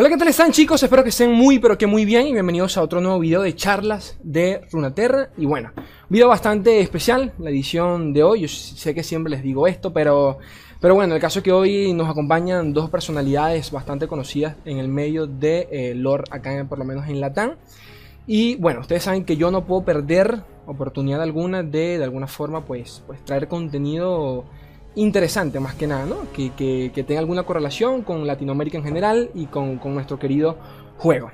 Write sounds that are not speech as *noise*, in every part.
Hola, ¿qué tal están chicos? Espero que estén muy pero que muy bien y bienvenidos a otro nuevo video de charlas de Runaterra. Y bueno, video bastante especial, la edición de hoy, yo sé que siempre les digo esto, pero, pero bueno, el caso es que hoy nos acompañan dos personalidades bastante conocidas en el medio de eh, lore acá, por lo menos en Latam. Y bueno, ustedes saben que yo no puedo perder oportunidad alguna de, de alguna forma, pues, pues traer contenido interesante más que nada, ¿no? Que, tenga alguna correlación con Latinoamérica en general y con, nuestro querido juego.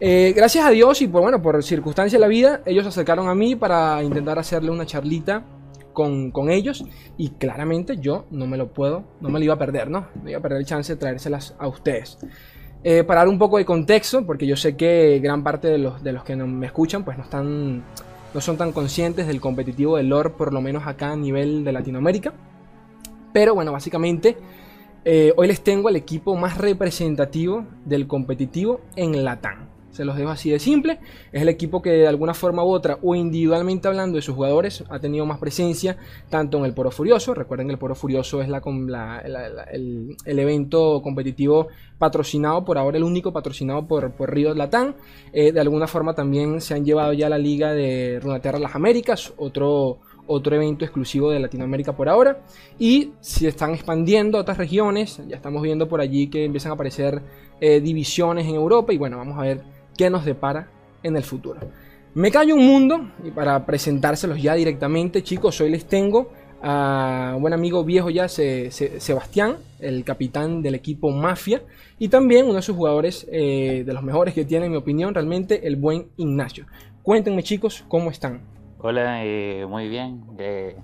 Eh, gracias a Dios y por, bueno, por circunstancias de la vida, ellos se acercaron a mí para intentar hacerle una charlita con, ellos y claramente yo no me lo puedo, no me lo iba a perder, ¿no? No iba a perder el chance de traérselas a ustedes. Eh, para dar un poco de contexto, porque yo sé que gran parte de los, de los que me escuchan pues no están no son tan conscientes del competitivo del lore, por lo menos acá a nivel de Latinoamérica. Pero bueno, básicamente eh, hoy les tengo el equipo más representativo del competitivo en Latam. Se los dejo así de simple. Es el equipo que de alguna forma u otra o individualmente hablando de sus jugadores ha tenido más presencia tanto en el Poro Furioso. Recuerden que el Poro Furioso es la, el, evento competitivo patrocinado por ahora, el único patrocinado por, por Río Latam. Eh, de alguna forma también se han llevado ya la liga de Runaterra Las Américas, otro otro evento exclusivo de Latinoamérica por ahora. Y si están expandiendo a otras regiones, ya estamos viendo por allí que empiezan a aparecer eh, divisiones en Europa y bueno, vamos a ver qué nos depara en el futuro. Me callo un mundo y para presentárselos ya directamente, chicos, hoy les tengo a un buen amigo viejo ya, Sebastián, el capitán del equipo Mafia, y también uno de sus jugadores eh, de los mejores que tiene, en mi opinión, realmente el buen Ignacio. Cuéntenme, chicos, cómo están. Hola, eh, muy bien. Eh,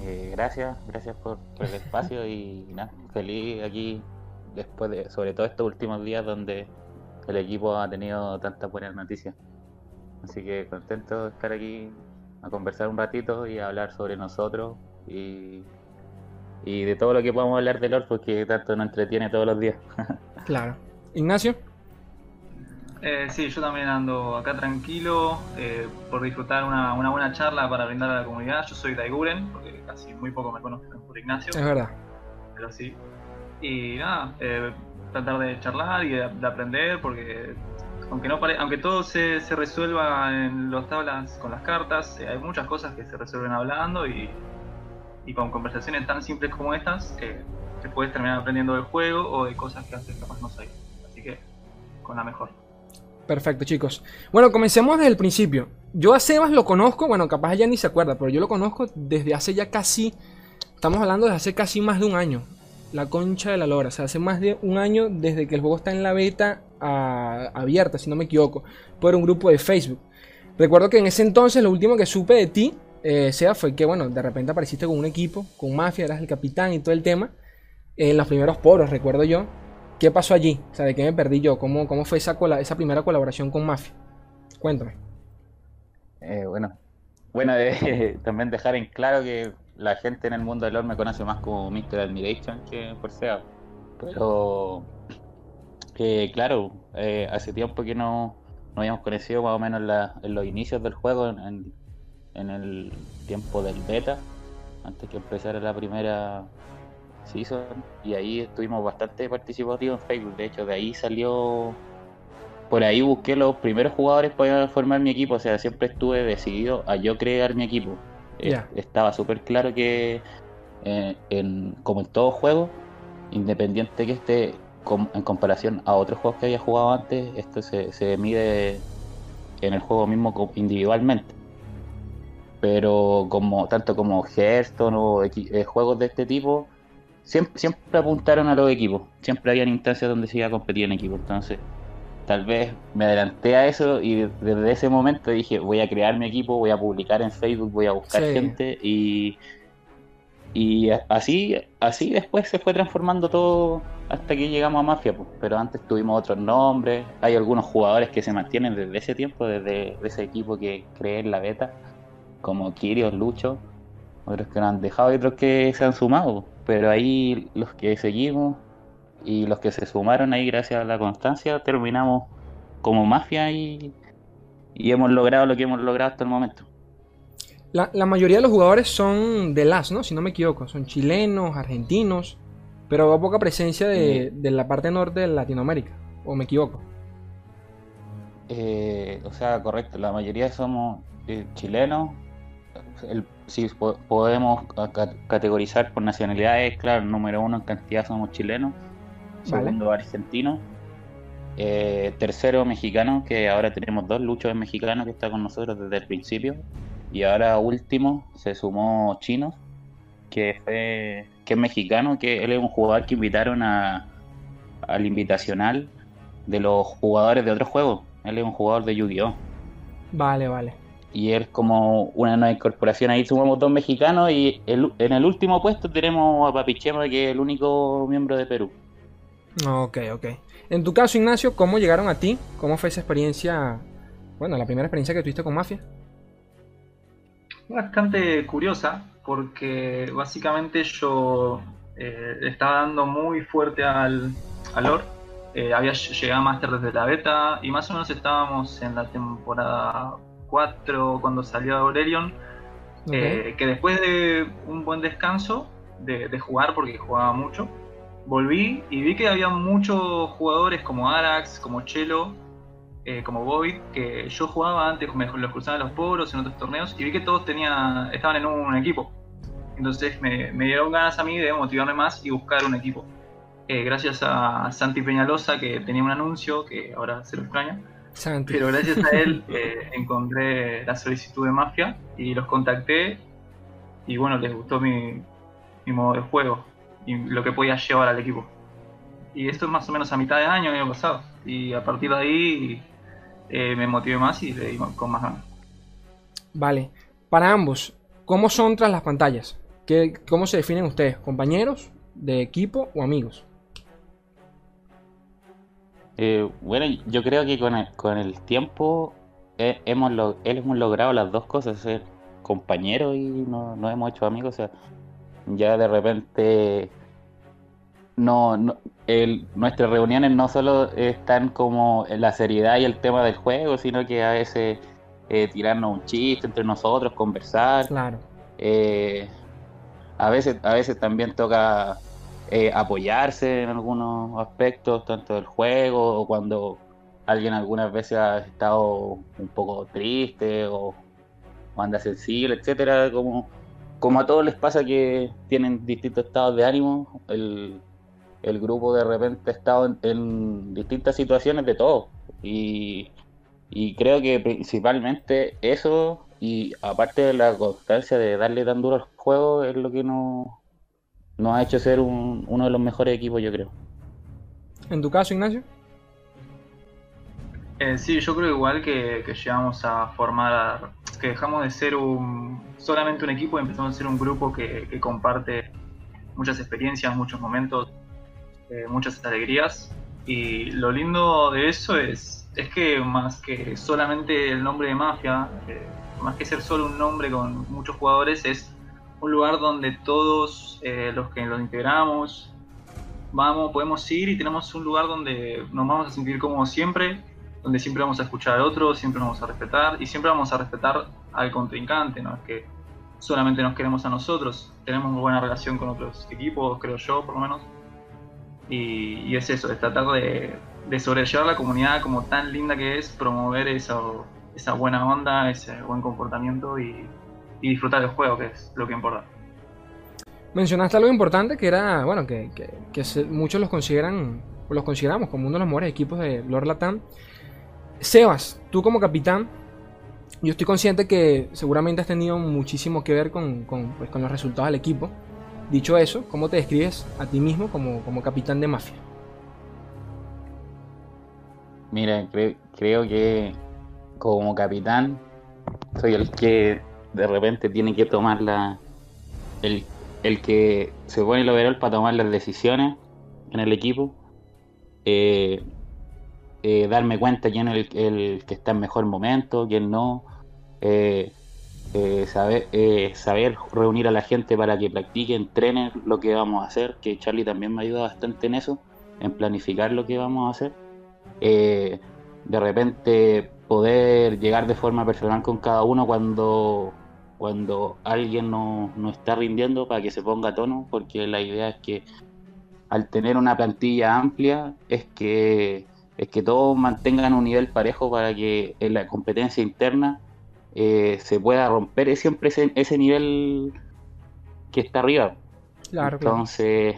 eh, gracias, gracias por, el espacio y nada, feliz aquí después de, sobre todo estos últimos días donde el equipo ha tenido tantas buenas noticias. Así que contento de estar aquí a conversar un ratito y hablar sobre nosotros y, de todo lo que podamos hablar del LOL porque tanto nos entretiene todos los días. *laughs* claro. Ignacio. Eh, sí, yo también ando acá tranquilo eh, por disfrutar una, buena charla para brindar a la comunidad. Yo soy Daiguren, porque casi muy poco me conocen por Ignacio. Es verdad. Pero sí. Y nada, eh, tratar de charlar y de, aprender, porque aunque no aunque todo se, resuelva en las tablas con las cartas, hay muchas cosas que se resuelven hablando y, con conversaciones tan simples como estas, que puedes terminar aprendiendo del juego o de cosas que antes capaz no sabías. Así que, con la mejor. Perfecto, chicos. Bueno, comencemos desde el principio. Yo a Sebas lo conozco, bueno, capaz ya ni se acuerda, pero yo lo conozco desde hace ya casi, estamos hablando de hace casi más de un año. La concha de la lora, o sea, hace más de un año desde que el juego está en la beta abierta, si no me equivoco, por un grupo de Facebook. Recuerdo que en ese entonces lo último que supe de ti, eh, Sebas, fue que, bueno, de repente apareciste con un equipo, con Mafia, eras el capitán y todo el tema, en los primeros poros, recuerdo yo. ¿Qué pasó allí? O sea, ¿de qué me perdí yo? ¿Cómo, cómo fue esa, esa primera colaboración con Mafia? Cuéntame. Eh, bueno, bueno *laughs* también dejar en claro que la gente en el mundo del LoL me conoce más como Mr. Admiration que por SEA. Pero, que claro, eh, hace tiempo que no, no habíamos conocido más o menos en los inicios del juego, en, en el tiempo del beta, antes que empezara la primera hizo y ahí estuvimos bastante participativos en Facebook. De hecho, de ahí salió. Por ahí busqué los primeros jugadores para formar mi equipo. O sea, siempre estuve decidido a yo crear mi equipo. Eh, estaba súper claro que, eh, en, como en todo juego, independiente que esté en comparación a otros juegos que había jugado antes, esto se, se mide en el juego mismo individualmente pero como tanto como Hearthstone o eh, juegos de este tipo siempre, siempre apuntaron a los equipos, siempre habían instancias donde se iba a competir en equipo, entonces tal vez me adelanté a eso y desde ese momento dije voy a crear mi equipo, voy a publicar en Facebook, voy a buscar gente. Y, y así, así después se fue transformando todo hasta que llegamos a Mafia, pues. pero antes tuvimos otros nombres, hay algunos jugadores que se mantienen desde ese tiempo, desde ese equipo que creé en la beta, como Kirios, Lucho, otros que nos han dejado y otros que se han sumado pero ahí los que seguimos y los que se sumaron ahí gracias a la constancia terminamos como mafia y, y hemos logrado lo que hemos logrado hasta el momento. La, la, mayoría de los jugadores son de las, ¿no? Si no me equivoco, son chilenos, argentinos, pero hay poca presencia de, de, la parte norte de Latinoamérica. ¿O me equivoco? Eh, o sea, correcto, la mayoría somos eh, chilenos. El, si podemos categorizar por nacionalidades, claro, número uno en cantidad somos chilenos, segundo argentino, eh, tercero mexicano, que ahora tenemos dos, luchos en mexicano que está con nosotros desde el principio, y ahora último se sumó Chino, que, fue, que es mexicano, que él es un jugador que invitaron a, al invitacional de los jugadores de otros juegos. Él es un jugador de Yu-Gi-Oh! Vale, vale. Y es como una nueva incorporación. Ahí sumamos dos mexicanos y en el último puesto tenemos a Papichema, que es el único miembro de Perú. Ok, ok. En tu caso, Ignacio, ¿cómo llegaron a ti? ¿Cómo fue esa experiencia? Bueno, la primera experiencia que tuviste con Mafia. Bastante curiosa, porque básicamente yo eh, estaba dando muy fuerte al, al lore eh, había llegado a Master desde la beta y más o menos estábamos en la temporada 4 cuando salió Aurelion. Eh, que después de un buen descanso de, jugar, porque jugaba mucho, volví y vi que había muchos jugadores como Arax, como Chelo, eh, como Void, que yo jugaba antes, me los cruzaba los poros en otros torneos y vi que todos tenían, estaban en un equipo. Entonces me, me dieron ganas a mí de motivarme más y buscar un equipo. Eh, gracias a Santi Peñalosa, que tenía un anuncio, que ahora se lo extraña. Pero gracias a él eh, encontré la solicitud de Mafia y los contacté. Y bueno, les gustó mi, modo de juego y lo que podía llevar al equipo. Y esto es más o menos a mitad de año, año pasado. Y a partir de ahí eh, me motivé más y le di con más ganas. Vale. Para ambos, ¿cómo son tras las pantallas? ¿Qué, ¿Cómo se definen ustedes? ¿Compañeros, de equipo o amigos? Eh, bueno, yo creo que con el, con el tiempo eh, hemos, hemos logrado las dos cosas, ser compañeros y nos no hemos hecho amigos. O sea, ya de repente no, no nuestras reuniones no solo están como en la seriedad y el tema del juego, sino que a veces eh, tirarnos un chiste entre nosotros, conversar. Claro. a veces, a veces también toca eh, apoyarse en algunos aspectos, tanto del juego o cuando alguien algunas veces ha estado un poco triste o, anda sensible, etcétera, como, como a todos les pasa que tienen distintos estados de ánimo, el, grupo de repente ha estado en, distintas situaciones de todo. Y, y creo que principalmente eso y aparte de la constancia de darle tan duro al juego es lo que nos nos ha hecho ser uno de los mejores equipos, yo creo. ¿En tu caso, Ignacio? Eh, sí, yo creo igual que, llegamos a formar, que dejamos de ser un, solamente un equipo y empezamos a ser un grupo que, comparte muchas experiencias, muchos momentos, eh, muchas alegrías. Y lo lindo de eso es, es que más que solamente el nombre de Mafia, eh, más que ser solo un nombre con muchos jugadores, es un lugar donde todos eh, los que nos integramos vamos, podemos ir y tenemos un lugar donde nos vamos a sentir como siempre, donde siempre vamos a escuchar al otro, siempre nos vamos a respetar y siempre vamos a respetar al contrincante, no es que solamente nos queremos a nosotros, tenemos una buena relación con otros equipos, creo yo por lo menos, y, es eso, es tratar de, de, sobrellevar la comunidad como tan linda que es, promover esa, esa buena onda, ese buen comportamiento y y disfrutar del juego, que es lo que importa. Mencionaste algo importante que era, bueno, que, muchos los consideran, los consideramos como uno de los mejores equipos de Lord Latam. Sebas, tú como capitán, yo estoy consciente que seguramente has tenido muchísimo que ver con, pues, los resultados del equipo. Dicho eso, ¿cómo te describes a ti mismo como, como capitán de Mafia? Mira, creo que como capitán soy el que de repente tiene que tomar la. El, el que se pone el overall para tomar las decisiones en el equipo. Eh, eh, darme cuenta quién es el, que está en mejor momento, quién no. Eh, saber, saber reunir a la gente para que practique, entrenen lo que vamos a hacer, que Charlie también me ayuda bastante en eso, en planificar lo que vamos a hacer. de repente poder llegar de forma personal con cada uno cuando cuando alguien no, está rindiendo para que se ponga a tono, porque la idea es que al tener una plantilla amplia es que es que todos mantengan un nivel parejo para que en la competencia interna eh, se pueda romper siempre ese, ese nivel que está arriba. Claro. Entonces,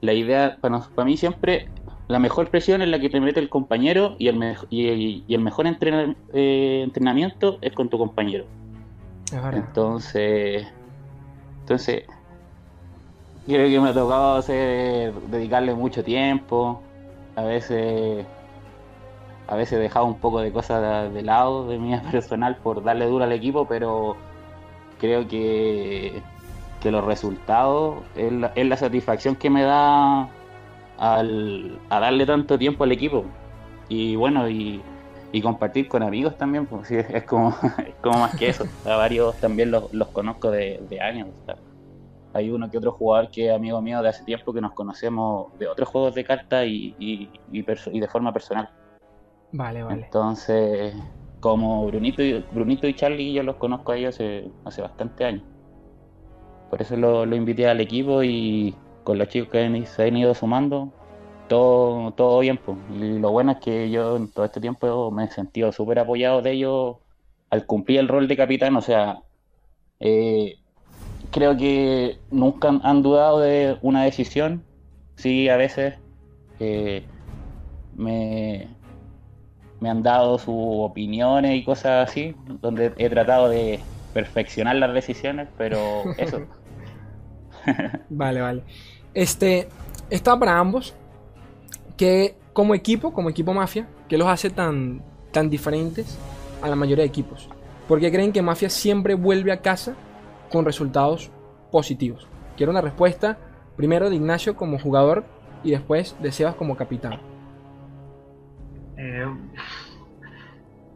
la idea, para, nos- para mí siempre, la mejor presión es la que te mete el compañero y el, mej- y, y el mejor entrena- eh, entrenamiento es con tu compañero. Entonces, entonces creo que me ha tocado hacer, dedicarle mucho tiempo. A veces, a veces he dejado un poco de cosas de, lado de vida *laughs* personal por darle duro al equipo, pero creo que, que los resultados es la, es la satisfacción que me da al, a darle tanto tiempo al equipo. Y bueno, y, y compartir con amigos también, pues sí, es como, *laughs* es como más que eso. A varios también los, los conozco de, de años. hay uno que otro jugador que es amigo mío de hace tiempo que nos conocemos de otros juegos de cartas y, y, y de forma personal. Vale, vale. Entonces, como Brunito y, Brunito y Charlie, yo los conozco a ellos hace, hace bastante años. Por eso lo, lo invité al equipo y con los chicos que se han ido sumando, todo, todo bien. pues. Y lo bueno es que yo en todo este tiempo me he sentido súper apoyado de ellos al cumplir el rol de capitán. O sea, eh, creo que nunca han- dudado de una decisión. Sí, a veces eh, me, me han dado sus opiniones y cosas así, donde he tratado de perfeccionar las decisiones, pero *laughs* eso. Vale, vale. Este, está para ambos. Que como equipo, como equipo mafia, que los hace tan, tan diferentes a la mayoría de equipos? Porque creen que mafia siempre vuelve a casa con resultados positivos. Quiero una respuesta primero de Ignacio como jugador y después de Sebas como capitán. Eh,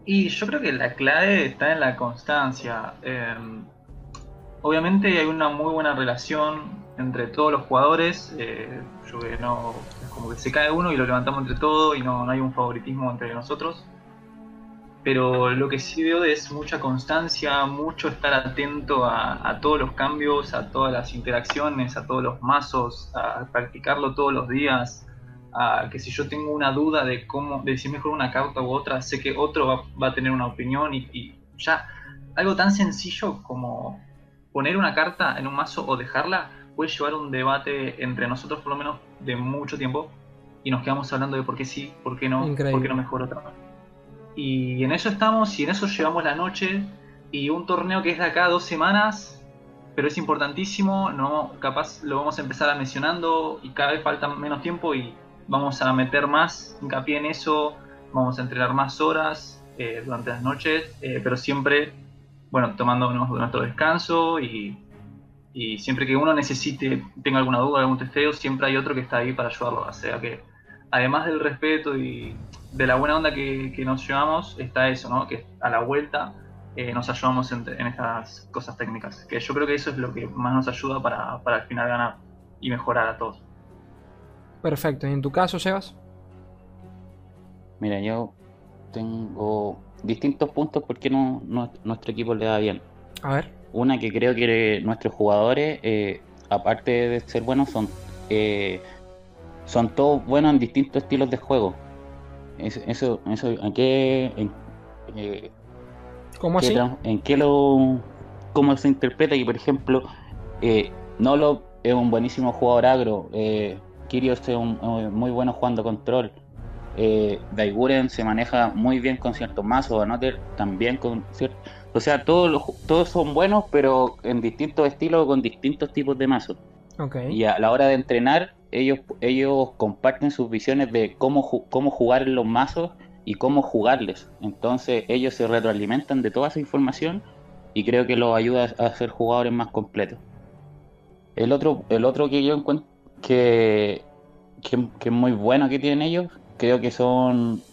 y yo creo que la clave está en la constancia. Eh, obviamente hay una muy buena relación entre todos los jugadores. eh, yo que no, es como que se cae uno y lo levantamos entre todos y no, no hay un favoritismo entre nosotros. Pero lo que sí veo es mucha constancia, mucho estar atento a, a todos los cambios, a todas las interacciones, a todos los mazos, a practicarlo todos los días a que si yo tengo una duda de cómo, de si mejor una carta u otra, sé que otro va, va a tener una opinión y, y ya algo tan sencillo como poner una carta en un mazo o dejarla puede llevar un debate entre nosotros por lo menos de mucho tiempo y nos quedamos hablando de por qué sí, por qué no, Increíble. por qué no mejor otra. Y en eso estamos y en eso llevamos la noche y un torneo que es de acá dos semanas, pero es importantísimo, no capaz lo vamos a empezar a mencionando y cada vez falta menos tiempo y vamos a meter más hincapié en eso, vamos a entrenar más horas eh, durante las noches, eh, pero siempre, bueno, tomándonos nuestro descanso y, y siempre que uno necesite, tenga alguna duda, algún testeo, siempre hay otro que está ahí para ayudarlo. O sea que, además del respeto y de la buena onda que, que nos llevamos, está eso, ¿no? Que a la vuelta eh, nos ayudamos en, en estas cosas técnicas. Que yo creo que eso es lo que más nos ayuda para, para al final ganar y mejorar a todos. Perfecto. ¿Y en tu caso, Sebas? Mira, yo tengo distintos puntos por qué no, no- nuestro equipo le da bien. A ver. Una que creo que nuestros jugadores, eh, aparte de ser buenos, son, eh, son todos buenos en distintos estilos de juego. Es- Eso, eso, ¿en qué, en, eh, ¿Cómo así? en qué lo, cómo se interpreta? Que por ejemplo, eh, Nolo es un buenísimo jugador agro, eh, Kirios es un, muy bueno jugando control, eh, Daiguren se maneja muy bien con ciertos mazos, Anoter también con ciertos... O sea, todos, todos son buenos, pero en distintos estilos, con distintos tipos de mazos. Ok. Y a la hora de entrenar, ellos, ellos comparten sus visiones de cómo, ju- cómo jugar en los mazos y cómo jugarles. Entonces ellos se retroalimentan de toda esa información y creo que los ayuda a ser jugadores más completos. El otro, el otro que yo encuentro que, que, que es muy bueno que tienen ellos, creo que son,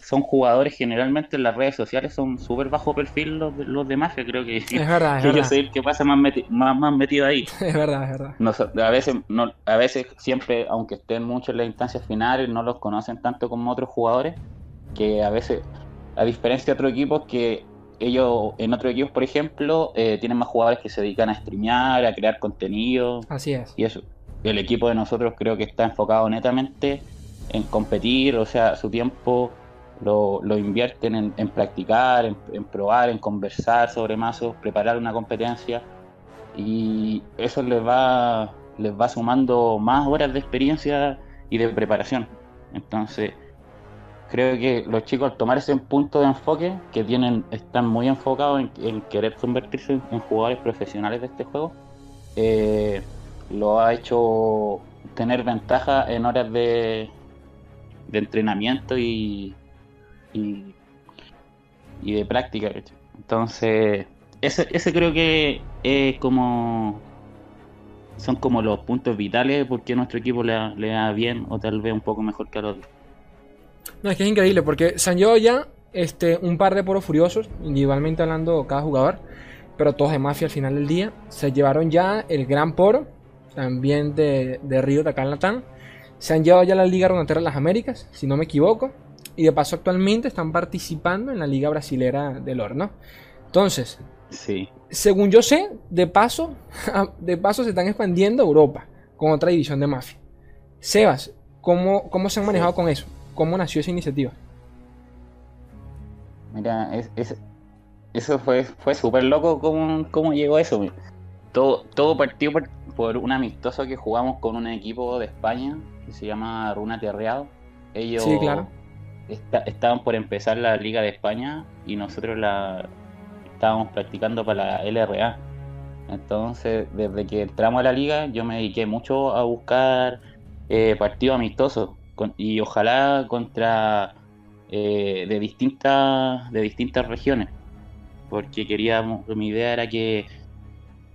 son jugadores generalmente en las redes sociales, son súper bajo perfil los, los de mafia, creo que, Es verdad, es *laughs* que soy el que pasa más, meti- más, más metido ahí. *laughs* Es verdad, es verdad. A veces no, a veces siempre aunque estén mucho en las instancias finales no los conocen tanto como otros jugadores que a veces a diferencia de otros equipos que ellos en otros equipos por ejemplo eh, tienen más jugadores que se dedican a streamear a crear contenido Así es. y eso el equipo de nosotros creo que está enfocado netamente en competir, o sea, su tiempo lo, lo invierten en, en practicar, en, en, probar, en conversar sobre mazos, preparar una competencia y eso les va, les va sumando más horas de experiencia y de preparación. Entonces, creo que los chicos al tomar ese punto de enfoque, que tienen, están muy enfocados en, en querer convertirse en, jugadores profesionales de este juego, eh, lo ha hecho tener ventaja en horas de, de entrenamiento y, y, y de práctica. Entonces, ese, ese creo que es como son como los puntos vitales porque nuestro equipo le, le da bien o tal vez un poco mejor que a los otros. No, es que es increíble porque se han llevado ya este, un par de poros furiosos, individualmente hablando cada jugador, pero todos de mafia al final del día. Se llevaron ya el gran poro, también de, de Río de Calatán. Se han llevado ya la Liga Runaterra de las Américas, si no me equivoco. Y de paso actualmente están participando en la Liga Brasilera del Horno. Entonces, Sí. según yo sé, de paso, *laughs* de paso se están expandiendo a Europa con otra división de mafia. Sebas, ¿cómo, cómo se han manejado Sí. con eso? ¿Cómo nació esa iniciativa? Mira, es, es- eso fue, fue súper loco cómo, cómo llegó eso. Todo, todo partió por, por un amistoso que jugamos con un equipo de España que se llama Runa Terreado. Ellos Sí, claro. esta- estaban por empezar la Liga de España y nosotros la estábamos practicando para la LRA. Entonces, desde que entramos a la liga, yo me dediqué mucho a buscar eh, partidos amistosos con- y ojalá contra eh, de distintas de distintas regiones, porque queríamos, mi idea era que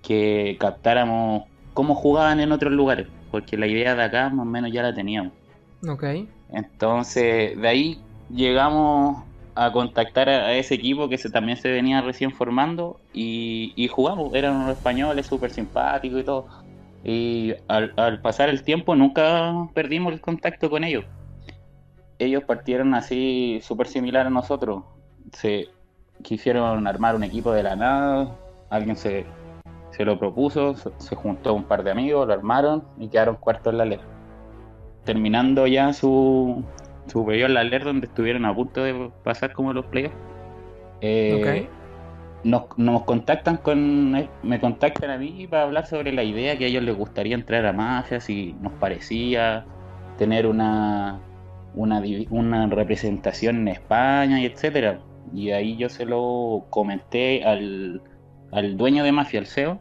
que captáramos cómo jugaban en otros lugares, porque la idea de acá más o menos ya la teníamos. Ok. Entonces, de ahí llegamos a contactar a, ese equipo que se, también se venía recién formando y, y jugamos. Eran unos españoles súper simpáticos y todo. Y al, al pasar el tiempo nunca perdimos el contacto con ellos. Ellos partieron así súper similar a nosotros. Se quisieron armar un equipo de la nada. Alguien se, se lo propuso, se, juntó un par de amigos, lo armaron y quedaron cuartos en la letra terminando ya su, su periodo en la LER donde estuvieron a punto de pasar como los playoffs. eh, nos, nos contactan con me contactan a mí para hablar sobre la idea que a ellos les gustaría entrar a Mafia, si nos parecía tener una una, una representación en España y etcétera. Y ahí yo se lo comenté al, al dueño de Mafia, al CEO,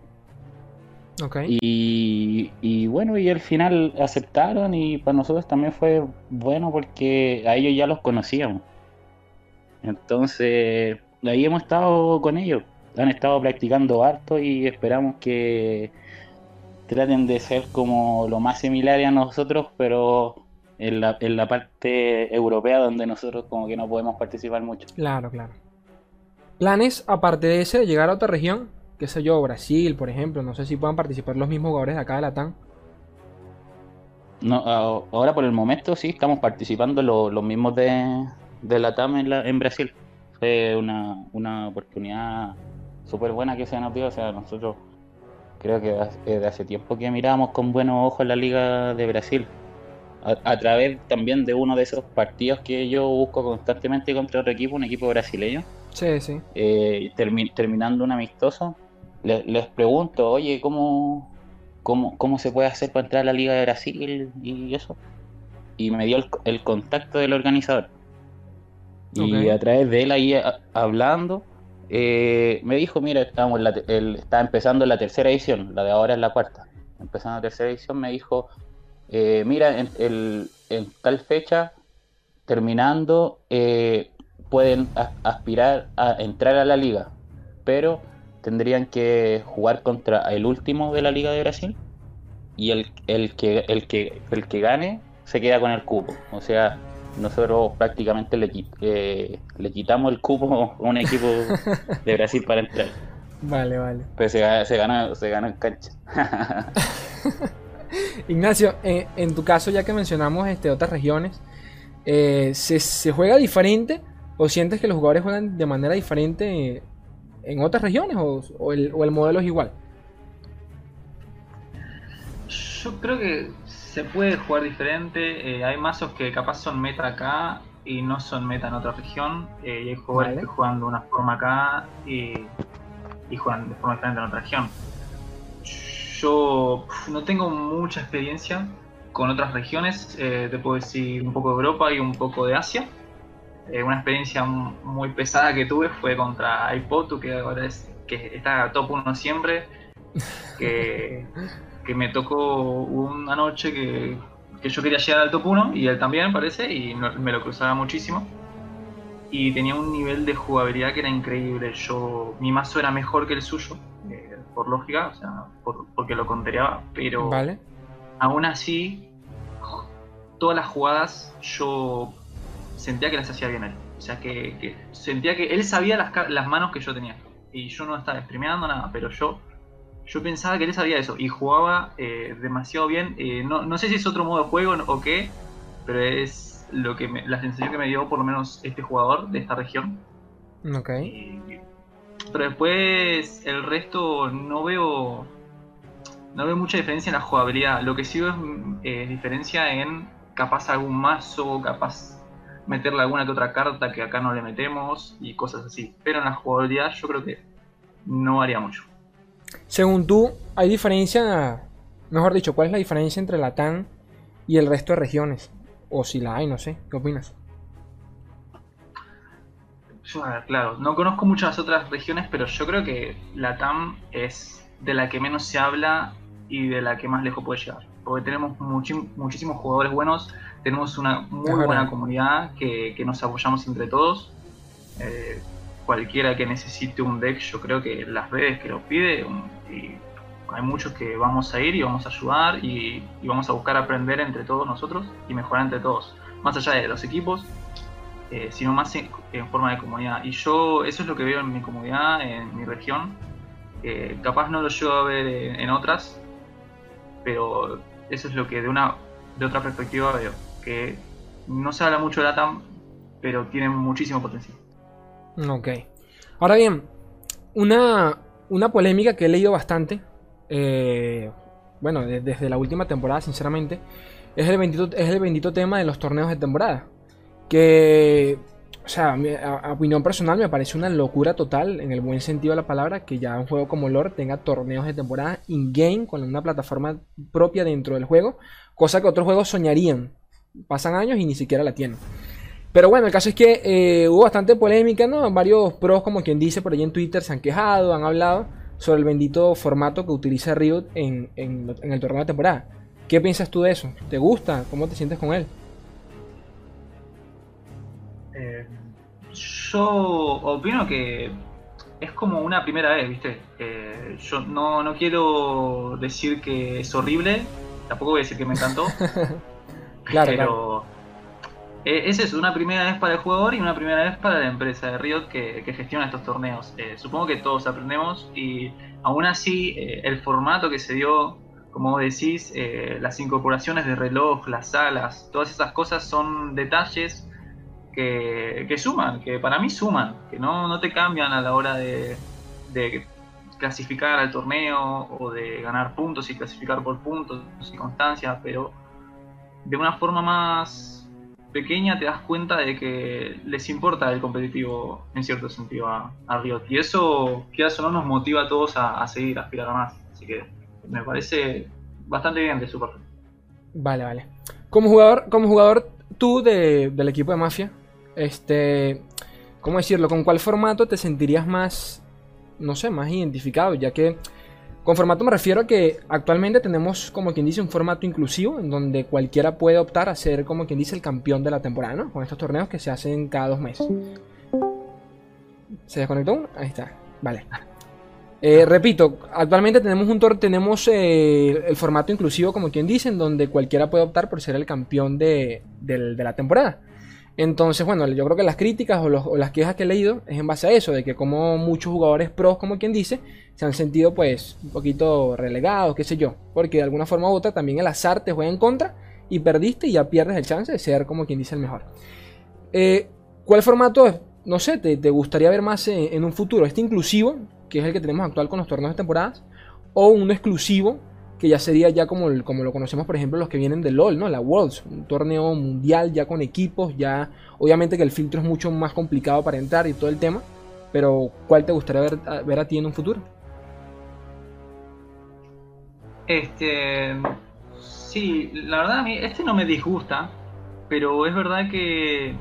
Y, y bueno, y al final aceptaron y para nosotros también fue bueno porque a ellos ya los conocíamos. Entonces, ahí hemos estado con ellos. Han estado practicando harto y esperamos que traten de ser como lo más similares a nosotros, pero en la, en la parte europea donde nosotros como que no podemos participar mucho. Claro, claro. Planes, aparte de ese, de llegar a otra región, qué sé yo, Brasil, por ejemplo, no sé si puedan participar los mismos jugadores de acá de Latam. No, ahora por el momento sí estamos participando lo- los mismos de, de la TAM en, la- en Brasil. Fue una, una oportunidad súper buena que se nos dio. O sea, nosotros creo que desde hace tiempo que miramos con buenos ojos la Liga de Brasil. A, a través también de uno de esos partidos que yo busco constantemente contra otro equipo, un equipo brasileño Sí, sí. eh, termi- terminando un amistoso, le- les pregunto, oye, ¿cómo, cómo, ¿cómo se puede hacer para entrar a la Liga de Brasil y eso? Y me dio el, el contacto del organizador. Y a través de él ahí a- hablando, eh, me dijo, mira, estamos en la el- está empezando la tercera edición, la de ahora es la cuarta. Empezando la tercera edición, me dijo, eh, mira, en, el- en tal fecha, terminando, eh, pueden a- aspirar a entrar a la liga, pero tendrían que jugar contra el último de la Liga de Brasil y el, el, que, el, que, el que gane se queda con el cupo. O sea, nosotros prácticamente le, eh, le quitamos el cupo a un equipo *laughs* de Brasil para entrar. Vale, vale. Pero se, gana- se, gana, se gana en cancha. *laughs* Ignacio, eh, en tu caso, ya que mencionamos este, otras regiones, eh, ¿se, se juega diferente o sientes que los jugadores juegan de manera diferente en otras regiones o, o el, o el modelo es igual? Yo creo que se puede jugar diferente. Eh, hay mazos que capaz son meta acá y no son meta en otra región. Eh, y hay jugadores Vale. que juegan de una forma acá y, y juegan de forma diferente en otra región. Yo pf, no tengo mucha experiencia con otras regiones. eh, te puedo decir un poco de Europa y un poco de Asia. Eh, una experiencia muy pesada que tuve fue contra iPotu, que ahora es que está top 1 siempre. Que, *laughs* que me tocó una noche que, que yo quería llegar al top 1 y él también parece y no- me lo cruzaba muchísimo y tenía un nivel de jugabilidad que era increíble yo mi mazo era mejor que el suyo eh, por lógica o sea por- porque lo contereaba pero Vale. aún así todas las jugadas yo sentía que las hacía bien él o sea que, que sentía que él sabía las, manos que yo tenía y yo no estaba streameando nada pero yo yo pensaba que él sabía eso y jugaba eh, demasiado bien. Eh, no, no sé si es otro modo de juego o qué, pero es lo que me- la sensación que me dio por lo menos este jugador de esta región. Ok. Y- pero después el resto no veo no veo mucha diferencia en la jugabilidad. Lo que sí veo es eh, diferencia en capaz algún mazo, capaz meterle alguna que otra carta que acá no le metemos y cosas así. Pero en la jugabilidad yo creo que no varía mucho. Según tú, ¿hay diferencia? Mejor dicho, ¿cuál es la diferencia entre la TAN y el resto de regiones? O si la hay, no sé. ¿Qué opinas? Yo, a ver, claro, no conozco muchas otras regiones, pero yo creo que la TAM es de la que menos se habla y de la que más lejos puede llegar. Porque tenemos muchísimos jugadores buenos, tenemos una muy buena comunidad que, que nos apoyamos entre todos. Eh, cualquiera que necesite un deck, yo creo que las redes que lo pide, y hay muchos que vamos a ir y vamos a ayudar y, y vamos a buscar aprender entre todos nosotros y mejorar entre todos. Más allá de los equipos, eh, sino más en, en forma de comunidad. Y yo, eso es lo que veo en mi comunidad, en mi región. Eh, capaz no lo llevo a ver en, en otras, pero eso es lo que de una de otra perspectiva veo. Que no se habla mucho de la TAM, pero tiene muchísimo potencial. Ok. Ahora bien, una, una polémica que he leído bastante, eh, bueno, de- desde la última temporada, sinceramente, es el, bendito, es el bendito tema de los torneos de temporada. Que, o sea, a, a- opinión personal me parece una locura total, en el buen sentido de la palabra, que ya un juego como Lore tenga torneos de temporada in-game con una plataforma propia dentro del juego, cosa que otros juegos soñarían. Pasan años y ni siquiera la tienen. Pero bueno, el caso es que eh, hubo bastante polémica, ¿no? Varios pros, como quien dice, por ahí en Twitter se han quejado, han hablado sobre el bendito formato que utiliza Riot en, en- en el torneo de temporada. ¿Qué piensas tú de eso? ¿Te gusta? ¿Cómo te sientes con él? Eh, yo opino que es como una primera vez, ¿viste? Eh, yo no, no quiero decir que es horrible, tampoco voy a decir que me encantó, *laughs* Claro, pero eh, es eso, una primera vez para el jugador y una primera vez para la empresa de Riot que, que gestiona estos torneos. Eh, supongo que todos aprendemos y aún así eh, el formato que se dio, como decís, eh, las incorporaciones de reloj, las salas, todas esas cosas son detalles que, que suman, que para mí suman, que no, no te cambian a la hora de, de clasificar al torneo o de ganar puntos y clasificar por puntos y constancia, pero de una forma más pequeña te das cuenta de que les importa el competitivo en cierto sentido a, Riot. Y eso, quizás o no, nos motiva a todos a, a seguir, a aspirar a más. Así que me parece bastante bien de su parte. Vale, vale. Como jugador, como jugador tú de- del equipo de Mafia, este, ¿cómo decirlo? ¿Con cuál formato te sentirías más, no sé, más identificado? Ya que con formato me refiero a que actualmente tenemos, como quien dice, un formato inclusivo en donde cualquiera puede optar a ser, como quien dice, el campeón de la temporada, ¿no? Con estos torneos que se hacen cada dos meses. ¿Se desconectó? Ahí está. Vale. Eh, repito, actualmente tenemos un tor tenemos eh, el formato inclusivo, como quien dice, en donde cualquiera puede optar por ser el campeón de, la temporada. Entonces, bueno, yo creo que las críticas o las quejas que he leído es en base a eso, de que como muchos jugadores pros, como quien dice, se han sentido pues un poquito relegados, qué sé yo. Porque de alguna forma u otra también el azar te juega en contra y perdiste y ya pierdes el chance de ser, como quien dice, el mejor. Eh, ¿Cuál formato, no sé, te, te gustaría ver más en, un futuro? ¿Este inclusivo, que es el que tenemos actual con los torneos de temporadas? ¿O uno exclusivo que ya sería ya como, como lo conocemos, por ejemplo, los que vienen de LOL, ¿no? La Worlds, un torneo mundial ya con equipos, ya obviamente que el filtro es mucho más complicado para entrar y todo el tema, pero ¿cuál te gustaría ver, ver a ti en un futuro? Este. Sí, la verdad a mí este no me disgusta, pero es verdad que.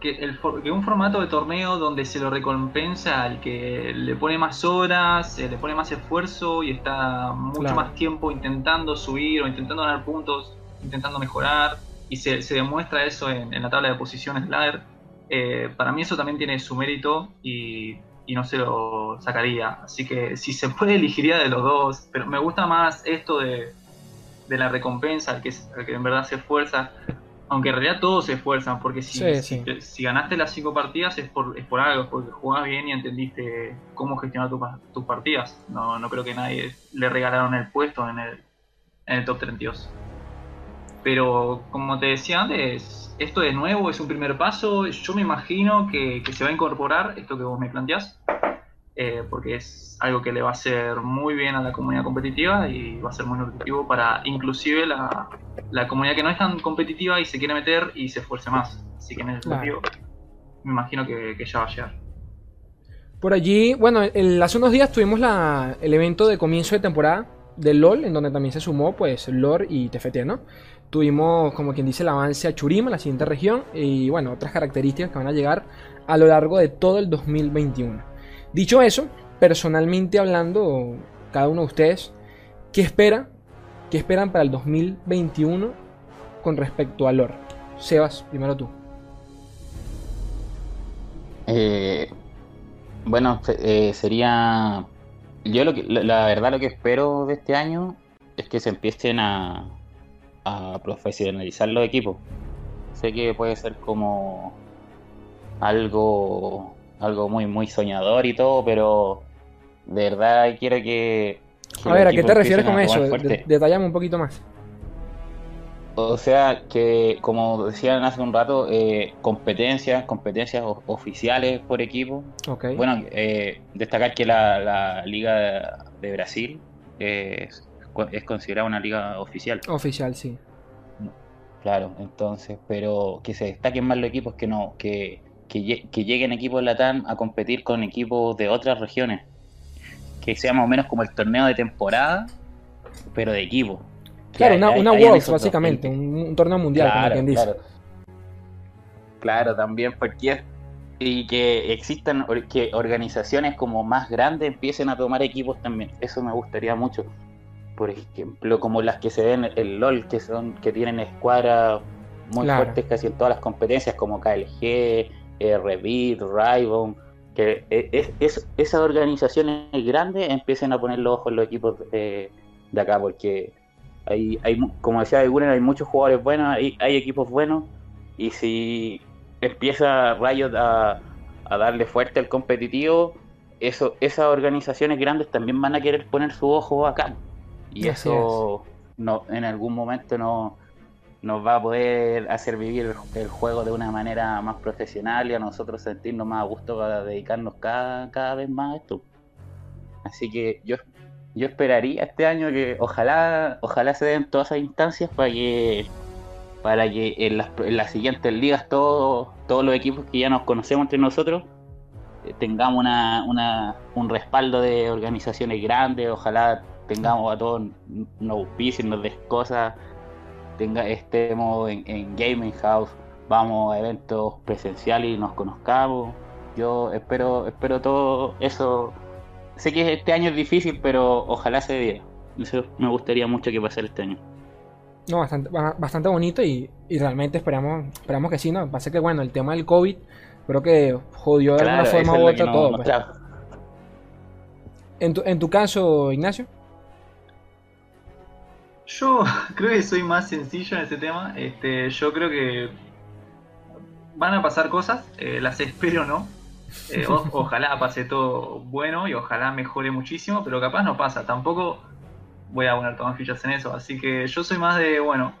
Que, el, for- que un formato de torneo donde se lo recompensa al que le pone más horas, eh, le pone más esfuerzo y está mucho Claro. más tiempo intentando subir o intentando ganar puntos, intentando mejorar, y se, se demuestra eso en, en la tabla de posiciones de ladder, eh, para mí eso también tiene su mérito y, y no se lo sacaría. Así que si se puede, elegiría de los dos. Pero me gusta más esto de, de la recompensa, al que, al que en verdad se esfuerza. Aunque en realidad todos se esfuerzan, porque si, Sí, si, sí. te- si ganaste las cinco partidas es por, es por algo, porque jugás bien y entendiste cómo gestionar tu tus partidas. No, no creo que nadie le regalaron el puesto en el, en el top 32. Pero como te decía antes, esto de nuevo es un primer paso. Yo me imagino que, que se va a incorporar esto que vos me planteás, eh, porque es algo que le va a hacer muy bien a la comunidad competitiva y va a ser muy nutritivo para inclusive la, la comunidad que no es tan competitiva y se quiere meter y se esfuerce más. Así que en ese Claro. sentido, me imagino que, que ya va a llegar. Por allí, bueno, el- hace unos días tuvimos la, el evento de comienzo de temporada de LOL, en donde también se sumó pues LOR y TFT, ¿no? Tuvimos, como quien dice, el avance a Churima, la siguiente región, y bueno, otras características que van a llegar a lo largo de todo el 2021. Dicho eso, personalmente hablando, cada uno de ustedes, ¿qué espera? ¿Qué esperan para el 2021 con respecto a LOR? Sebas, primero tú. Eh, bueno, eh, sería. Yo la verdad lo que espero de este año es que se empiecen a, a profesionalizar los equipos. Sé que puede ser como algo, algo muy, muy soñador y todo, pero de verdad quiero que. que A ver, ¿a qué te refieres con eso? De- detallame un poquito más. O sea, que como decían hace un rato, eh, competencias, competencias oficiales por equipo. Bueno, eh, destacar que la, la Liga de Brasil es, es considerada una liga oficial. Oficial, sí. Claro, entonces, pero que se destaquen más los equipos, que no, que, que, lle- que lleguen equipos de Latam a competir con equipos de otras regiones. Que sea más o menos como el torneo de temporada, pero de equipo. Claro, hay- una, hay- una Worlds, básicamente, un, un torneo mundial, como Claro, quien dice. claro. Claro, también porque y que existan que organizaciones como más grandes empiecen a tomar equipos también. Eso me gustaría mucho. Por ejemplo, como las que se ven en el LOL, que son que tienen escuadras muy Claro. fuertes casi en todas las competencias, como KLG, eh, Revit, Ribbon, que es, es- esas organizaciones grandes empiecen a poner los ojos en los equipos eh, de acá, porque hay, hay, como decía Guren, hay muchos jugadores buenos, hay, hay equipos buenos, y si empieza Riot a, a darle fuerte al competitivo, eso, esas organizaciones grandes también van a querer poner su ojo acá. Y Así eso no, en algún momento no, nos va a poder hacer vivir el, el juego de una manera más profesional y a nosotros sentirnos más a gusto para dedicarnos cada, cada vez más a esto. Así que yo, yo esperaría este año que ojalá, ojalá se den todas esas instancias para que para que en las, en las siguientes ligas todos todos los equipos que ya nos conocemos entre nosotros eh, tengamos una, una, un respaldo de organizaciones grandes, ojalá tengamos a todos, nos auspicien, nos des cosas, tenga, estemos en, en Gaming House, vamos a eventos presenciales y nos conozcamos. Yo espero, espero todo eso. Sé que este año es difícil, pero ojalá se diera. Eso me gustaría mucho que pasara este año. No, bastante, ba- bastante bonito y, y realmente esperamos, esperamos que sí, ¿no? Pasa que, bueno, el tema del COVID creo que jodió de alguna Claro, forma eso u otra no- todo. no pues. está- En, tu, en tu caso, Ignacio, Yo *laughs* creo que soy más sencillo en ese tema. Este, yo creo que van a pasar cosas, eh, las espero no. Eh, o- *laughs* ojalá pase todo bueno y ojalá mejore muchísimo, pero capaz no pasa. Tampoco voy a poner todas fichas en eso. Así que yo soy más de, bueno,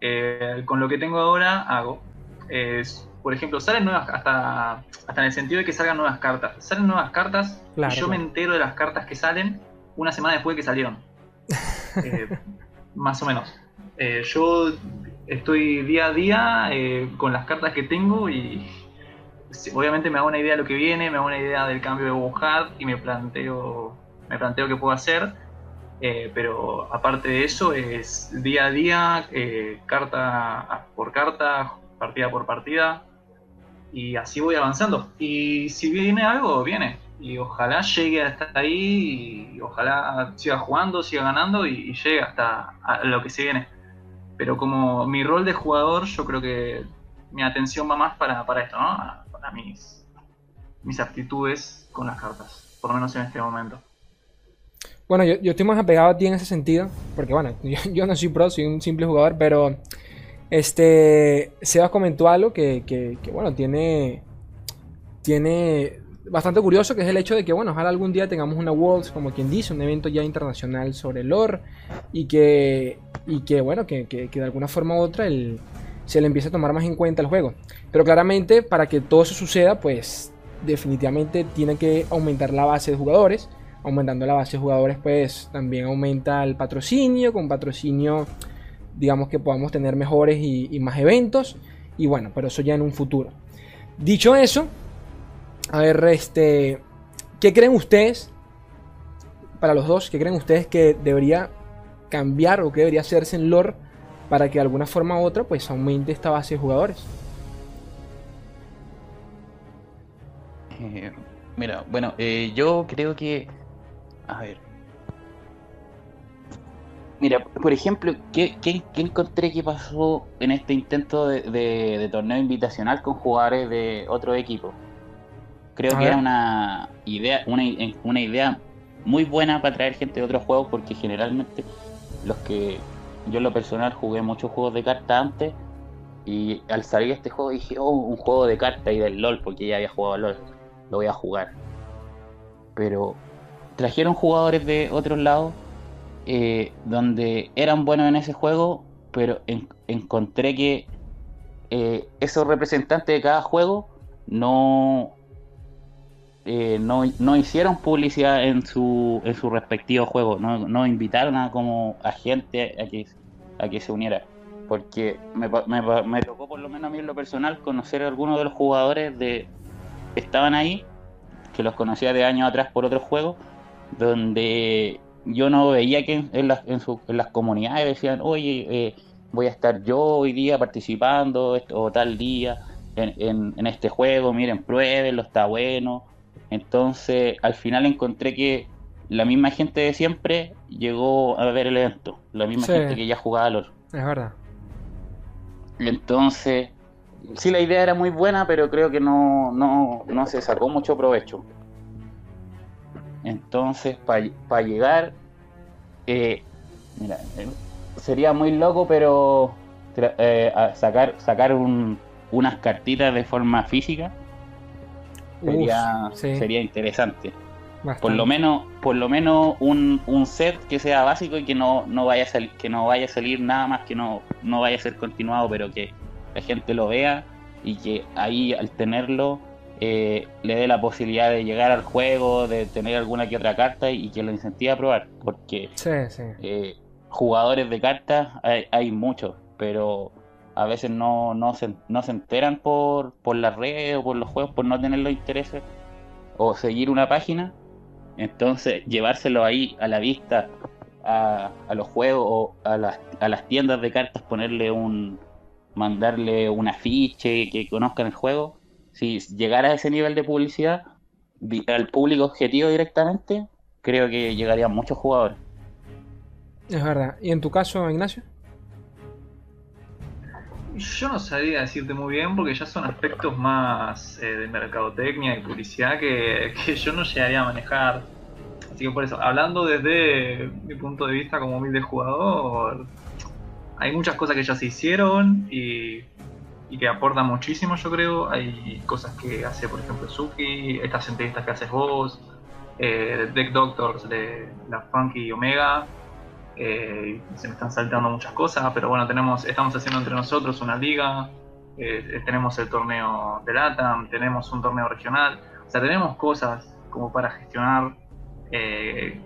eh, con lo que tengo ahora hago. Es, por ejemplo, salen nuevas, hasta, hasta en el sentido de que salgan nuevas cartas. Salen nuevas cartas Claro, y yo claro. me entero de las cartas que salen una semana después de que salieron. *laughs* Eh, más o menos. Eh, yo estoy día a día eh, con las cartas que tengo y obviamente me hago una idea de lo que viene, me hago una idea del cambio de Wuhard y me planteo, me planteo qué puedo hacer. pero aparte de eso es día a día, carta por carta, partida por partida y así voy avanzando. Y si viene algo, viene y ojalá llegue hasta ahí y ojalá siga jugando, siga ganando y, llegue hasta lo que se viene. Pero como mi rol de jugador, yo creo que mi atención va más para, esto, ¿no? Para mis, mis aptitudes con las cartas, por lo menos en este momento. Bueno, yo, estoy más apegado a ti en ese sentido, porque bueno, *laughs* yo, no soy pro, soy un simple jugador, pero este Sebas comentó algo que, que, que bueno, tiene, tiene bastante curioso, que es el hecho de que, bueno, ojalá algún día tengamos una Worlds, como quien dice, un evento ya internacional sobre lore, y que, y que bueno, que, que, de alguna forma u otra el, se le empiece a tomar más en cuenta el juego. Pero claramente, para que todo eso suceda, pues definitivamente tiene que aumentar la base de jugadores. Aumentando la base de jugadores, pues también aumenta el patrocinio. Con patrocinio, digamos que podamos tener mejores y, y más eventos. Y bueno, pero eso ya en un futuro. Dicho eso, a ver, este. ¿Qué creen ustedes? Para los dos, ¿qué creen ustedes que debería cambiar o que debería hacerse en lore para que de alguna forma u otra pues aumente esta base de jugadores? Eh, mira, bueno, eh, yo creo que. A ver. Mira, por ejemplo, ¿qué, encontré que pasó en este intento de torneo invitacional con jugadores de otro equipo? Creo que era una idea, una, una idea muy buena para traer gente de otros juegos porque generalmente los que yo en lo personal jugué muchos juegos de cartas antes y al salir este juego dije, oh, un juego de cartas y del LOL porque ya había jugado LOL, lo voy a jugar. Pero trajeron jugadores de otros lados eh, donde eran buenos en ese juego, pero encontré que eh, esos representantes de cada juego no, eh, no, no, hicieron publicidad en su, en su respectivo juego, no, no invitaron a como a gente a que, a que se uniera. Porque me, me, me, tocó por lo menos a mí en lo personal conocer a algunos de los jugadores de, que estaban ahí, que los conocía de años atrás por otros juegos, donde yo no veía que en, las, en, en las comunidades decían, oye, eh, voy a estar yo hoy día participando o tal día en este juego, miren, pruébenlo, está bueno entonces, al final encontré que la misma gente de siempre llegó a ver el evento. La misma gente que ya jugaba LOL. Es verdad. Entonces, sí, la idea era muy buena, pero creo que no, no, no se sacó mucho provecho. Entonces, para llegar, eh, mira, eh, sería muy loco, pero eh, sacar, sacar unas cartitas de forma física sería, sería interesante. Por lo menos, por lo menos un, un, set que sea básico y que no, no vaya a salir, que no vaya a salir nada más, que no, no vaya a ser continuado, pero que la gente lo vea y que ahí al tenerlo eh, le dé la posibilidad de llegar al juego, de tener alguna que otra carta y, que lo incentive a probar. Porque eh, jugadores de cartas hay, hay muchos, pero a veces no, no, se, no se enteran por, por las redes o por los juegos por no tener los intereses o seguir una página. Entonces, llevárselo ahí a la vista a, los juegos o a las, a las tiendas de cartas, ponerle un. mandarle un afiche que conozcan el juego. Si llegara a ese nivel de publicidad, al público objetivo directamente, creo que llegarían muchos jugadores. Es verdad. ¿Y en tu caso, Ignacio? Yo no sabría decirte muy bien porque ya son aspectos más eh, de mercadotecnia y publicidad que, yo no llegaría a manejar. Así que por eso, hablando desde mi punto de vista como humilde jugador, hay muchas cosas que ya se hicieron y, que aportan muchísimo, yo creo. Hay cosas que hace, por ejemplo, Suki, estas entrevistas que haces vos, eh, Deck Doctors de la Funky Omega eh, se me están saltando muchas cosas, pero bueno, tenemos, estamos haciendo entre nosotros una liga, eh, tenemos el torneo de LATAM, tenemos un torneo regional, o sea, tenemos cosas como para gestionar, eh,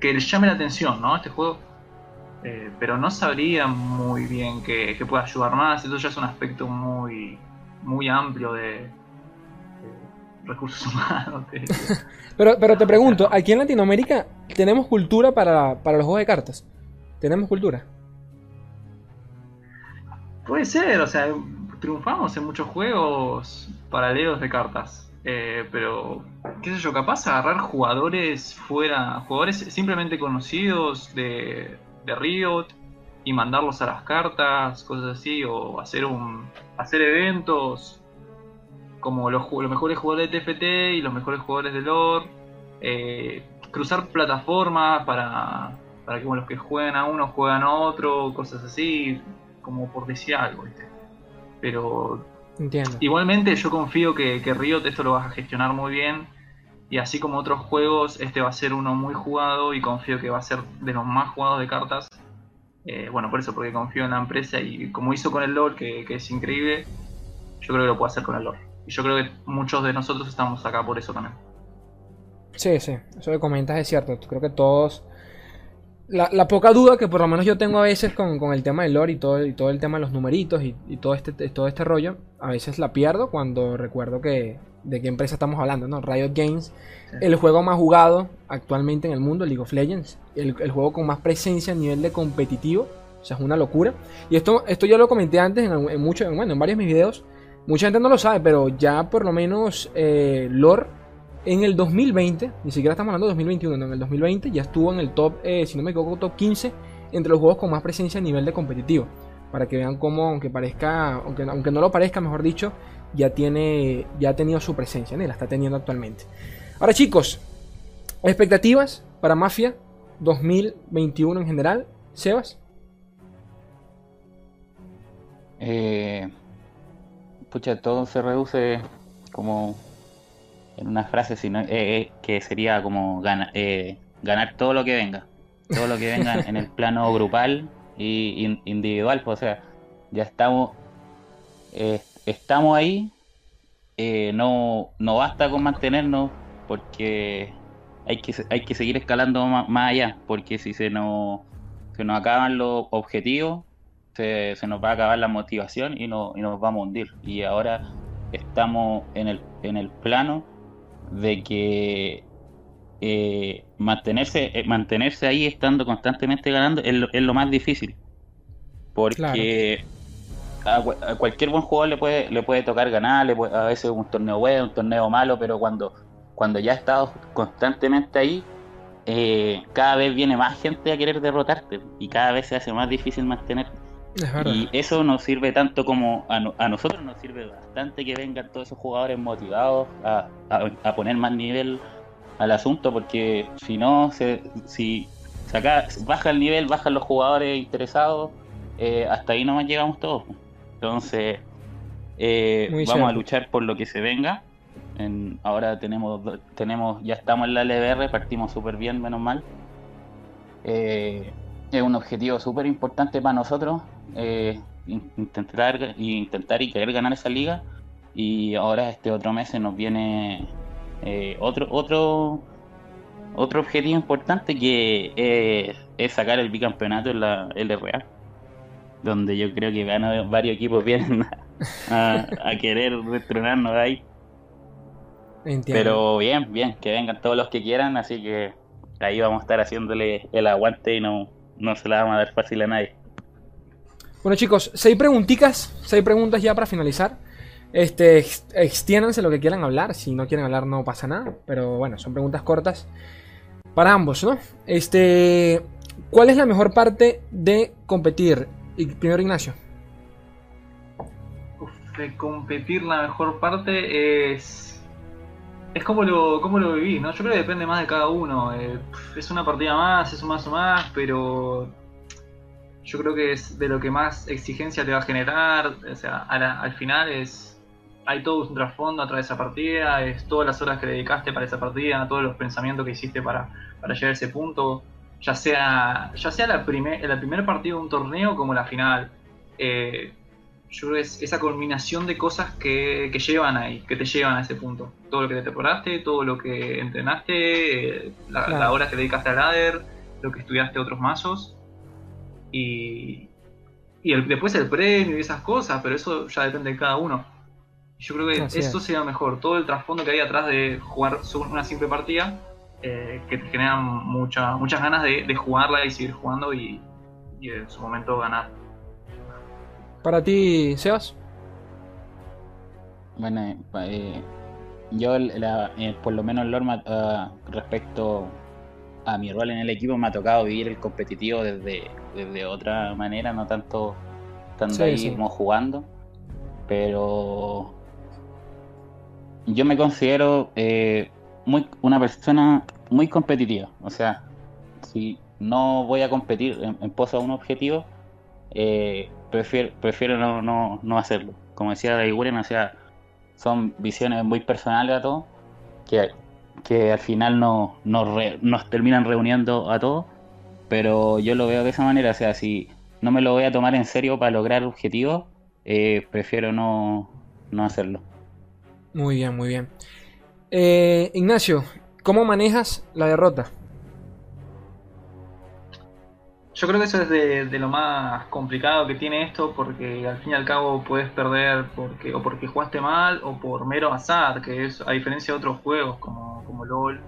que le llame la atención, ¿no? Este juego. Pero no sabría muy bien que, que pueda ayudar más. Esto ya es un aspecto muy, muy amplio de recursos humanos. *laughs* te. Pero, pero te pregunto, aquí en Latinoamérica tenemos cultura para, para los juegos de cartas. Tenemos cultura. Puede ser, o sea, triunfamos en muchos juegos paralelos de cartas. Eh, pero, qué sé yo, capaz agarrar jugadores fuera, jugadores simplemente conocidos de, de Riot y mandarlos a las cartas, cosas así, o hacer un hacer eventos como los, mejores jugadores de TFT y los mejores jugadores de lore, eh, cruzar plataformas para, para que bueno, los que juegan a uno juegan a otro, cosas así, como por decir algo, ¿viste? Pero Entiendo. Igualmente yo confío que, que Riot esto lo va a gestionar muy bien y así como otros juegos, este va a ser uno muy jugado y confío que va a ser de los más jugados de cartas. Eh, bueno, por eso, porque confío en la empresa y como hizo con el LoL, que, que es increíble, yo creo que lo puede hacer con el LoL. Y yo creo que muchos de nosotros estamos acá por eso también. Sí, sí, eso que comentas es cierto. Creo que todos. La, la poca duda que por lo menos yo tengo a veces con, con el tema del lore y todo, y todo el tema de los numeritos y, y todo, este, todo este rollo, a veces la pierdo cuando recuerdo que de qué empresa estamos hablando, ¿no? Riot Games, Sí. el juego más jugado actualmente en el mundo, League of Legends, el, el juego con más presencia a nivel de competitivo, o sea, es una locura. Y esto, esto yo lo comenté antes en, en muchos, bueno, en varios de mis videos, mucha gente no lo sabe, pero ya por lo menos eh, lore en el 2020, ni siquiera estamos hablando de 2021, no, en el 2020 ya estuvo en el top, eh, si no me equivoco, top 15 entre los juegos con más presencia a nivel de competitivo. Para que vean cómo, aunque parezca, aunque, aunque no lo parezca, mejor dicho, ya tiene, ya ha tenido su presencia, ¿no? La está teniendo actualmente. Ahora chicos, expectativas para Mafia 2021 en general, Sebas. Eh, pucha, todo se reduce como en una frase sino, eh, eh, que sería como gana- eh, ganar todo lo que venga. Todo lo que venga en el plano *laughs* grupal y in- individual. Pues, o sea, ya estamos, estamos ahí. no, no basta con mantenernos porque hay que, hay que seguir escalando más, allá. Porque si se nos, se nos acaban los objetivos, se, se nos va a acabar la motivación y, no, y nos vamos a hundir. Y ahora estamos en el, en el plano de que eh, mantenerse, eh, mantenerse ahí estando constantemente ganando es lo, es lo más difícil. Porque a, cua- a cualquier buen jugador le puede, le puede tocar ganar, le puede- a veces un torneo bueno, un torneo malo, pero cuando, cuando ya has estado constantemente ahí, eh, cada vez viene más gente a querer derrotarte y cada vez se hace más difícil mantener. Es. Y eso nos sirve tanto como a, no- a nosotros nos sirve bastante que vengan todos esos jugadores motivados a, a- a poner más nivel al asunto, porque si no, se, si se acaba- baja el nivel, bajan los jugadores interesados, eh, hasta ahí nomás llegamos todos. Entonces, eh, vamos a luchar por lo que se venga. En- ahora tenemos, tenemos, ya estamos en la LBR, partimos súper bien, menos mal. Eh, es un objetivo súper importante para nosotros, eh, in- intentar, y intentar y querer ganar esa liga. Y ahora este otro mes nos viene eh, otro, otro, otro objetivo importante que eh, es sacar el bicampeonato en la LRA, donde yo creo que van varios equipos vienen *laughs* a, a querer destronarnos de ahí. Entiendo. Pero bien, bien, que vengan todos los que quieran, así que ahí vamos a estar haciéndole el aguante y no, no se la vamos a dar fácil a nadie. Bueno chicos, seis preguntitas, seis preguntas ya para finalizar. Este, ex- extiéndanse lo que quieran hablar, si no quieren hablar no pasa nada, pero bueno, son preguntas cortas para ambos, ¿no? Este, ¿cuál es la mejor parte de competir? Primero Ignacio. Competir la mejor parte es. Es como lo, como lo vivís, ¿no? Yo creo que depende más de cada uno. eh, es una partida más, es un más o más, pero. Yo creo que es de lo que más exigencia te va a generar. O sea, a la- al final es. Hay todo un trasfondo atrás de esa partida, es todas las horas que le dedicaste para esa partida, todos los pensamientos que hiciste para, para llegar a ese punto. Ya sea, ya sea la primer, el primer partido de un torneo como la final. Eh, yo creo que es esa combinación de cosas que, que, llevan ahí, que te llevan a ese punto. Todo lo que te preparaste, todo lo que entrenaste, eh, la, la hora que dedicaste al ladder, lo que estudiaste otros mazos. Y, y el, después el premio y esas cosas, pero eso ya depende de cada uno. Yo creo que eso sería mejor. Todo el trasfondo que hay atrás de jugar una simple partida, eh, que te generan mucha, muchas ganas de, de jugarla y seguir jugando y, y en su momento ganar. Para ti, Sebas. Bueno, eh, yo eh, por lo menos Lorma uh, respecto a mi rol en el equipo me ha tocado vivir el competitivo desde, desde otra manera, no tanto estando ahí como jugando, pero yo me considero eh, muy una persona muy competitiva, o sea, si no voy a competir en, en pos a un objetivo, eh, prefiero, prefiero no, no, no, hacerlo. Como decía Daiguren, o sea, son visiones muy personales a todos, que, que al final no, nos terminan reuniendo a todos, pero yo lo veo de esa manera, o sea, si no me lo voy a tomar en serio para lograr objetivos, eh, prefiero no, no hacerlo. Muy bien, muy bien. Eh, Ignacio, ¿cómo manejas la derrota? Yo creo que eso es de, lo más complicado que tiene esto, porque al fin y al cabo puedes perder porque o porque jugaste mal o por mero azar, que es a diferencia de otros juegos como, como LOL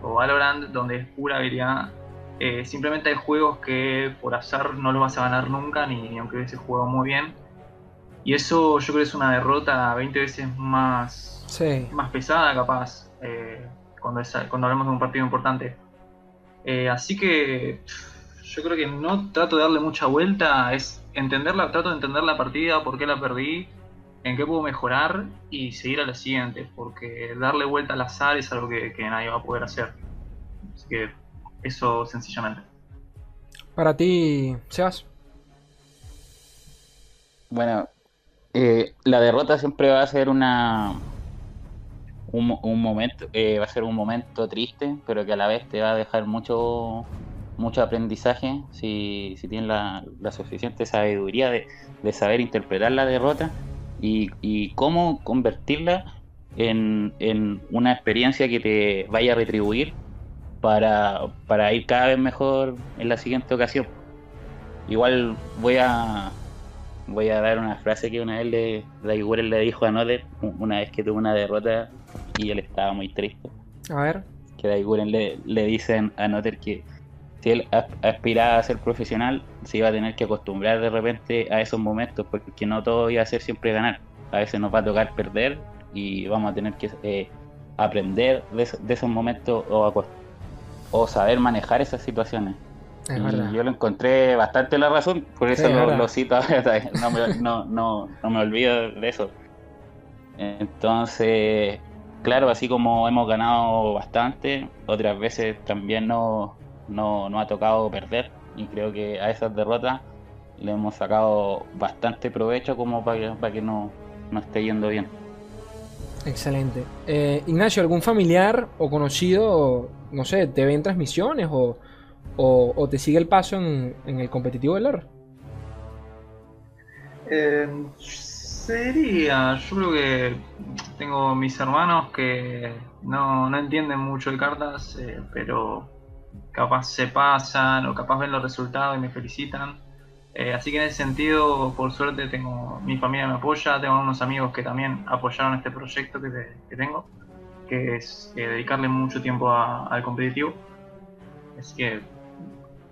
o Valorant, donde es pura habilidad. Eh, simplemente hay juegos que por azar no lo vas a ganar nunca, ni, aunque hubiese jugado muy bien. Y eso yo creo que es una derrota 20 veces más, más pesada, capaz, eh, cuando, cuando hablamos de un partido importante. Eh, así que yo creo que no trato de darle mucha vuelta, es entenderla, trato de entender la partida, por qué la perdí, en qué puedo mejorar y seguir a la siguiente, porque darle vuelta al azar es algo que, nadie va a poder hacer. Así que eso sencillamente. Para ti, Sebas. Bueno, eh, la derrota siempre va a ser una un, momento, eh, va a ser un momento triste, pero que a la vez te va a dejar mucho mucho aprendizaje si, si tienes la, suficiente sabiduría de, saber interpretar la derrota y, cómo convertirla en, una experiencia que te vaya a retribuir para, ir cada vez mejor en la siguiente ocasión. Igual voy a voy a dar una frase que una vez le, le dijo a Noder una vez que tuvo una derrota y él estaba muy triste. A ver. Que Daiguren le, le dicen a Noder que si él aspiraba a ser profesional, se iba a tener que acostumbrar de repente a esos momentos, porque no todo iba a ser siempre ganar. A veces nos va a tocar perder y vamos a tener que eh, aprender de, esos momentos o, o, saber manejar esas situaciones. y yo lo encontré bastante la razón, por eso lo, cito *laughs* no me, no, no, no me olvido de eso. Entonces, claro, así como hemos ganado bastante, otras veces también no, no, no ha tocado perder y creo que a esas derrotas le hemos sacado bastante provecho como para que, para que no, no esté yendo bien. Excelente. Eh, Ignacio, ¿algún familiar o conocido, no sé, te ve en transmisiones o, o, te sigue el paso en, en el competitivo del LOR? Eh, sería, yo creo que tengo mis hermanos que no, no entienden mucho de cartas, eh, pero capaz se pasan o capaz ven los resultados y me felicitan. Eh, así que en ese sentido, por suerte, tengo mi familia me apoya, tengo unos amigos que también apoyaron este proyecto que, tengo, que es eh, dedicarle mucho tiempo al competitivo. Así que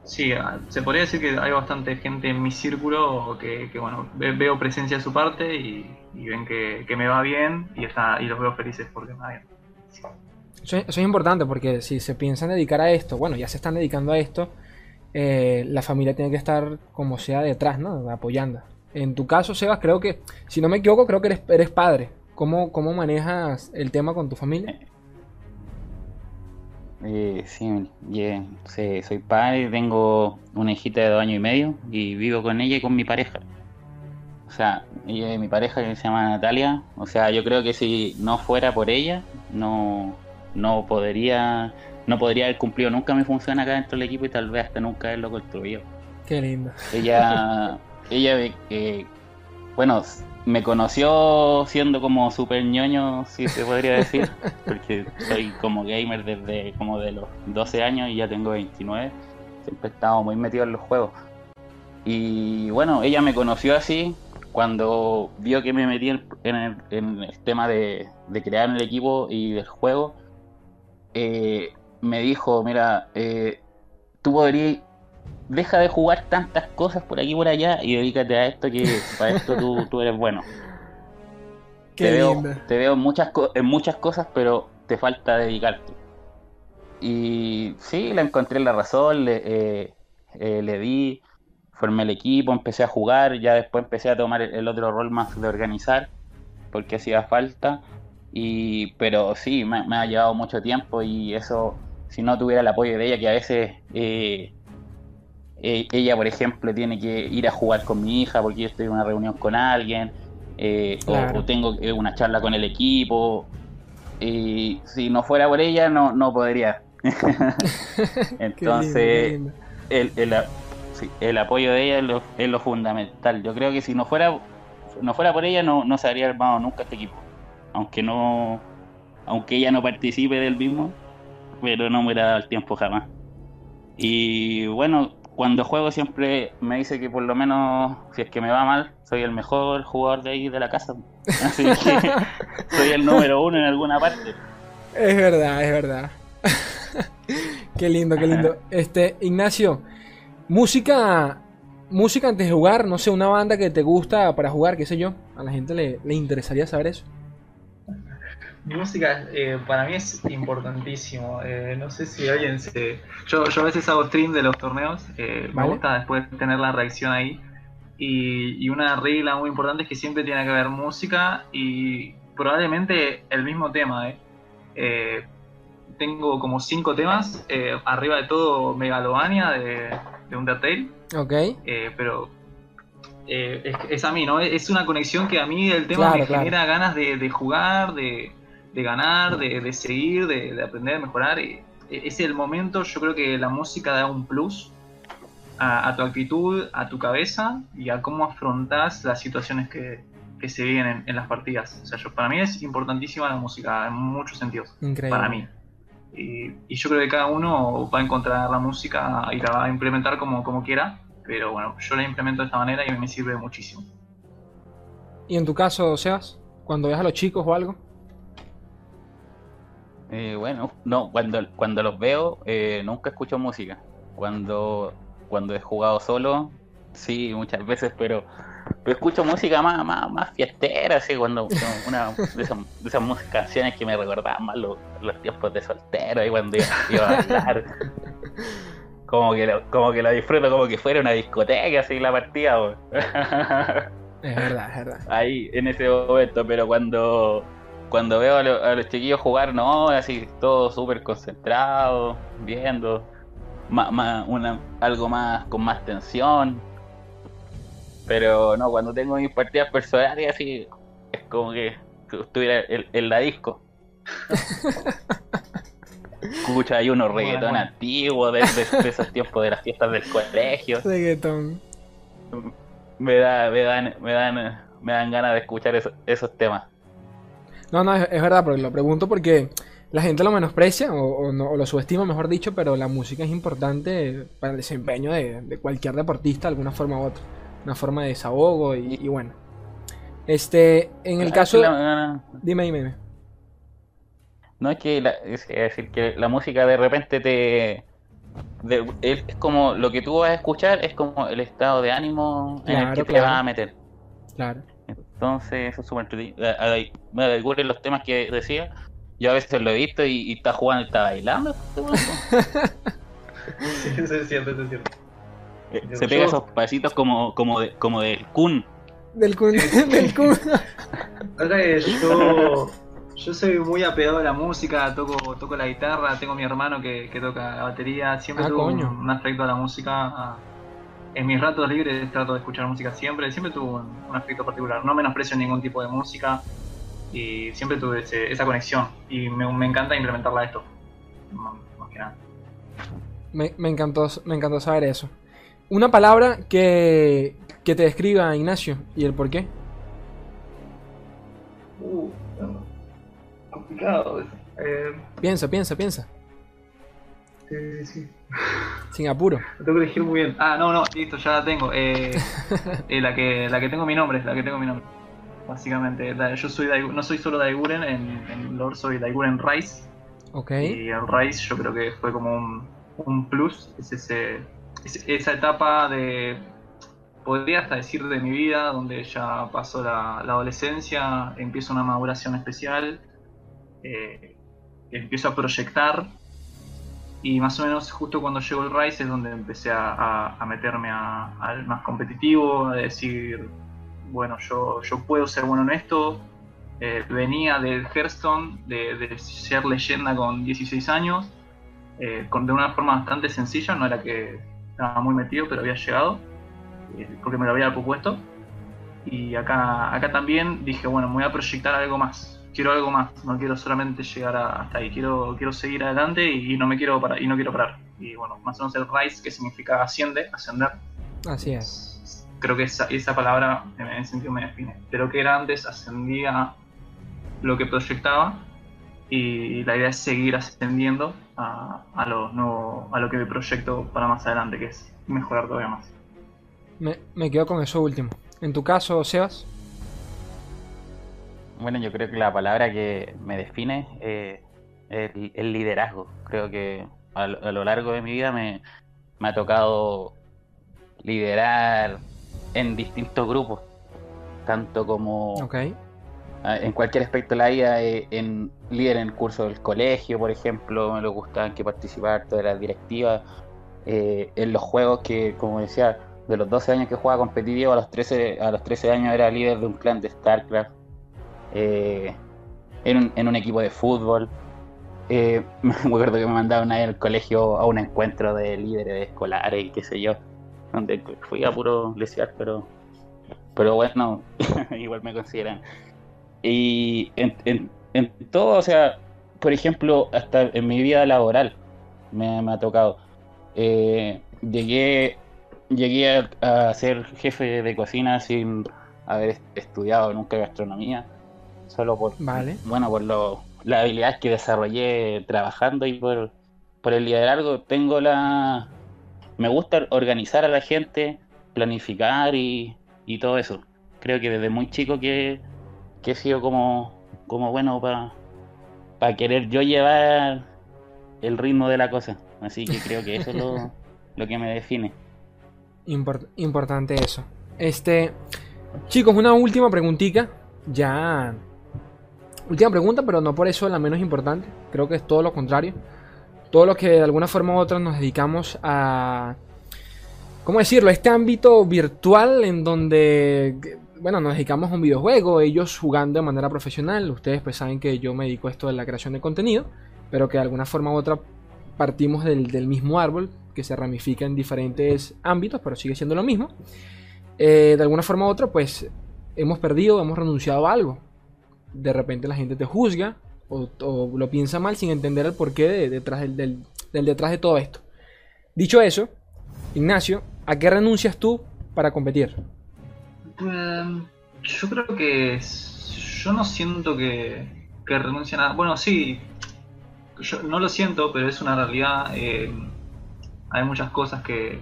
sí, se podría decir que hay bastante gente en mi círculo que, bueno, veo presencia de su parte y, ven que, me va bien y, está, y los veo felices porque me va bien. Eso, es importante porque si se piensan dedicar a esto, bueno, ya se están dedicando a esto, eh, la familia tiene que estar como sea detrás, ¿no? Apoyando. En tu caso, Sebas, creo que, si no me equivoco, creo que eres, eres padre. ¿Cómo, ¿Cómo manejas el tema con tu familia? Eh, sí, sí, soy padre, tengo una hijita de dos años y medio y vivo con ella y con mi pareja. O sea, ella, mi pareja que se llama Natalia, o sea, yo creo que si no fuera por ella, no, no podría no podría haber cumplido nunca mi función acá dentro del equipo y tal vez hasta nunca haberlo construido. Qué lindo. Ella, *laughs* ella eh, bueno, me conoció siendo como super ñoño, si se podría decir, *laughs* porque soy como gamer desde como de los 12 años y ya tengo 29. Siempre he estado muy metido en los juegos. Y bueno, ella me conoció así cuando vio que me metí en el, en el tema de, de, crear el equipo y del juego. Eh, me dijo, mira, eh, tú podrías deja de jugar tantas cosas por aquí y por allá y dedícate a esto que para esto tú, tú eres bueno. *laughs* Qué te, veo, te veo en muchas, en muchas cosas, pero te falta dedicarte. Y sí, le encontré la razón, le, eh, eh, le di, formé el equipo, empecé a jugar, ya después empecé a tomar el, el otro rol más de organizar, porque hacía falta. Y, pero sí, me, me, ha llevado mucho tiempo y eso, si no tuviera el apoyo de ella, que a veces eh, eh, ella, por ejemplo, tiene que ir a jugar con mi hija porque yo estoy en una reunión con alguien, eh, claro. o, o, tengo una charla con el equipo. Y si no fuera por ella, no, no podría. *laughs* *laughs* Entonces, lindo, el, el, sí, el, apoyo de ella es lo, es lo, fundamental. Yo creo que si no fuera, no fuera por ella, no, no se habría armado nunca este equipo. Aunque no, aunque ella no participe del mismo, pero no me hubiera dado el tiempo jamás. Y bueno, cuando juego siempre me dice que por lo menos, si es que me va mal, soy el mejor jugador de ahí de la casa. *laughs* Así que *laughs* soy el número uno en alguna parte. Es verdad, es verdad. *laughs* qué lindo, qué lindo. Este, Ignacio, música, música antes de jugar, no sé, una banda que te gusta para jugar, qué sé yo. A la gente le, le interesaría saber eso. Mi música eh, para mí es importantísimo. Eh, no sé si alguien se. Yo, yo a veces hago stream de los torneos. Eh, ¿Vale? Me gusta después tener la reacción ahí. Y, y, una regla muy importante es que siempre tiene que haber música y probablemente el mismo tema. Eh. tengo como cinco temas. arriba de todo Megalovania de, de Undertale. Ok. pero es, es, a mí, ¿no? Es una conexión que a mí el tema claro, me claro. genera ganas de, de jugar, de de ganar, de, de seguir, de, de, aprender, de mejorar. Y es el momento, yo creo que la música da un plus a, a tu actitud, a tu cabeza y a cómo afrontas las situaciones que, que se viven en, en, las partidas. O sea, yo, para mí es importantísima la música en muchos sentidos. Increíble. Para mí. Y, y, yo creo que cada uno va a encontrar la música y la va a implementar como, como quiera. Pero bueno, yo la implemento de esta manera y me sirve muchísimo. ¿Y en tu caso, Sebas? Cuando ves a los chicos o algo? Eh, bueno, no, cuando, cuando los veo eh, nunca escucho música. Cuando, cuando he jugado solo, sí, muchas veces, pero, pero escucho música más, más, más fiestera, así, cuando una de esas, de esas canciones que me recordaban más los, los tiempos de soltero, y cuando iba, iba a bailar. Como que, lo, como que lo disfruto como que fuera una discoteca, así la partida. es verdad, es verdad. Ahí, en ese momento, pero cuando cuando veo a, lo, a, los chiquillos jugar, no, así todo súper concentrado, viendo, más, más, una, algo más con más tensión. Pero no, cuando tengo mis partidas personales, así es como que estuviera en, en la disco. *laughs* Escucha, hay unos reggaetón bueno, bueno. antiguos de, de, de, esos tiempos de las fiestas del colegio. Reggaetón. Me, da, me, dan, me, dan, me dan ganas de escuchar eso, esos temas. No, no, es, es, verdad, porque lo pregunto porque la gente lo menosprecia o, o, no, o, lo subestima, mejor dicho, pero la música es importante para el desempeño de, de, cualquier deportista de alguna forma u otra. Una forma de desahogo y, y bueno. Este, en el caso... La, no, no. Dime, dime, dime. No es que, la, es decir, que la música de repente te... De, es como lo que tú vas a escuchar es como el estado de ánimo claro, en el que claro. te vas a meter. Claro. Entonces, eso es súper Me ocurren los temas que decía. Yo a veces lo he visto y, y está jugando y está bailando. sí, eso es cierto, eso es cierto. Eh, se pega esos pasitos como, como, de, como del Kun. Del Kun, *laughs* del Kun. yo, yo soy muy apegado a la música, toco, toco la guitarra, tengo mi hermano que, que toca la batería, siempre ah, tuve coño. un, un afecto a la música en mis ratos libres trato de escuchar música siempre, siempre tuvo un, aspecto particular, no menosprecio ningún tipo de música y siempre tuve esa conexión y me, encanta implementarla esto, más que nada. Me, encantó, me encantó saber eso. Una palabra que, que te describa Ignacio y el por qué. Uh, complicado. Eh. Piensa, piensa, piensa sí. Sin apuro. Lo tengo que elegir muy bien. Ah, no, no, listo, ya la tengo. Eh, *laughs* eh, la, que, la que tengo mi nombre, la que tengo mi nombre. Básicamente, la- yo soy Daigu- no soy solo Daiguren, en, en lore soy Daiguren Rice. Ok. Y el Rice yo creo que fue como un, un plus. Es ese, es esa etapa de, podría hasta decir de mi vida, donde ya pasó la, la adolescencia, empieza una maduración especial, eh, empiezo a proyectar. Y más o menos justo cuando llegó el Rise es donde empecé a, a- a meterme al más competitivo, a decir, bueno, yo, yo puedo ser bueno en esto. Eh, venía del Hearthstone, de, de ser leyenda con 16 años, eh, con, de una forma bastante sencilla, no era que estaba muy metido, pero había llegado, eh, porque me lo había propuesto. Y acá, acá también dije, bueno, me voy a proyectar algo más, quiero algo más, no quiero solamente llegar a- hasta ahí, quiero, quiero seguir adelante y, no me quiero parar, y no quiero parar. Y bueno, más o menos el Rise, que significa asciende, ascender, Así es. creo que esa, esa palabra en ese sentido me define. De lo que era antes, ascendía lo que proyectaba y la idea es seguir ascendiendo a, a lo, nuevo, a lo que me proyecto para más adelante, que es mejorar todavía más. Me, me quedo con eso último. En tu caso, Sebas. Bueno, yo creo que la palabra que me define es el, el liderazgo. Creo que a, lo- largo de mi vida me, me ha tocado liderar en distintos grupos, tanto como en cualquier aspecto de la vida, eh, en líder en el curso del colegio, por ejemplo, me lo gustaba que participar todas las directivas, eh, en los juegos que, como decía, de los 12 años que jugaba competitivo, a los 13, a los 13 años era líder de un clan de StarCraft, eh, en, un, equipo de fútbol. Eh, *laughs* me acuerdo que me mandaron ahí al colegio a un encuentro de líderes escolares y qué sé yo, donde fui a puro lesear, pero, pero bueno, *laughs* igual me consideran. Y en, en- en todo, o sea, por ejemplo, hasta en mi vida laboral me, ha tocado. Eh, llegué llegué a, a ser jefe de cocina sin haber est- estudiado nunca gastronomía, solo por, Vale. bueno, por lo, las habilidades que desarrollé trabajando y por, por el liderazgo. Tengo la... Me gusta organizar a la gente, planificar y, y todo eso. Creo que desde muy chico que, que he sido como, como bueno para querer yo llevar el ritmo de la cosa. Así que creo que eso es lo, *laughs* lo que me define. Import- importante eso. Este. Chicos, una última preguntita. Ya. Última pregunta, pero no por eso la menos importante. Creo que es todo lo contrario. Todos los que de alguna forma u otra nos dedicamos a. ¿Cómo decirlo? Este ámbito virtual en donde. Bueno, nos dedicamos a un videojuego, ellos jugando de manera profesional. Ustedes pues saben que yo me dedico a esto de la creación de contenido. Pero que de alguna forma u otra partimos del, mismo árbol que se ramifica en diferentes ámbitos, pero sigue siendo lo mismo. Eh, de alguna forma u otra, pues hemos perdido, hemos renunciado a algo. De repente la gente te juzga o, lo piensa mal sin entender el porqué de- detrás del, del- detrás de todo esto. Dicho eso, Ignacio, ¿a qué renuncias tú para competir? Em, yo creo que yo no siento que, que renuncie a nada. Bueno, sí, yo no lo siento, pero es una realidad. em, hay muchas cosas que,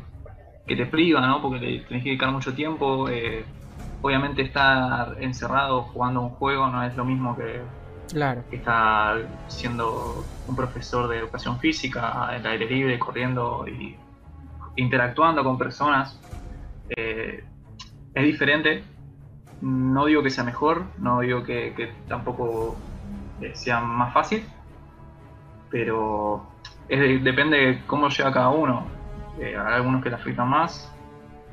que te privan, ¿no? Porque le tenés que dedicar mucho tiempo. eh, obviamente estar encerrado jugando un juego no es lo mismo que, Claro. que estar siendo un profesor de educación física, en el aire libre, corriendo y interactuando con personas. Eh, es diferente. No digo que sea mejor, no digo que, que tampoco eh, sea más fácil, pero es de- depende de cómo llega cada uno. Eh, hay algunos que la afectan más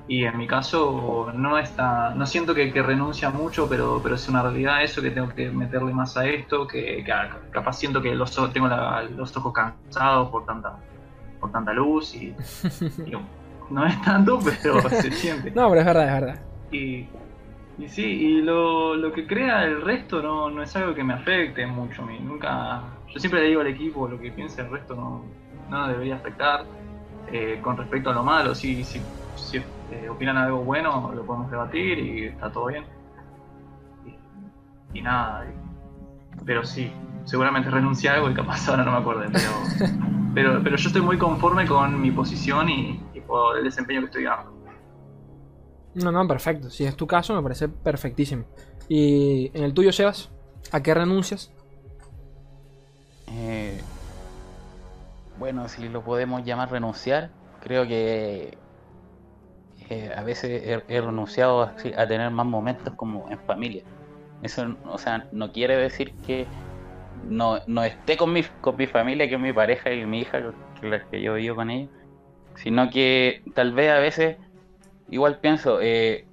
y en mi caso no está, no siento que, que renuncia mucho, pero, pero es una realidad eso que tengo que meterle más a esto, que, que capaz siento que los tengo la- los ojos cansados por tanta, por tanta luz y, y *laughs* no es tanto, pero se siente. No, pero es verdad, es verdad. Y, y sí, y lo, lo que crea el resto no, no es algo que me afecte mucho a mí. Nunca, yo siempre le digo al equipo lo que piense el resto no, no debería afectar. Eh, con respecto a lo malo, si, si, si eh, opinan algo bueno, lo podemos debatir y está todo bien. Y, y nada, pero sí, seguramente renuncié a algo y capaz ahora no me acuerdo, pero, *laughs* pero, pero yo estoy muy conforme con mi posición y, y por el desempeño que estoy dando. No, no, perfecto. Si es tu caso, me parece perfectísimo. ¿Y en el tuyo, Sebas? ¿A qué renuncias? Eh, bueno, si lo podemos llamar renunciar, creo que eh, a veces he, he renunciado a, a tener más momentos como en familia. Eso, o sea, no quiere decir que no, no esté con mi, con mi familia, que es mi pareja y mi hija, que la que yo vivo con ella, sino que tal vez a veces igual pienso, eh,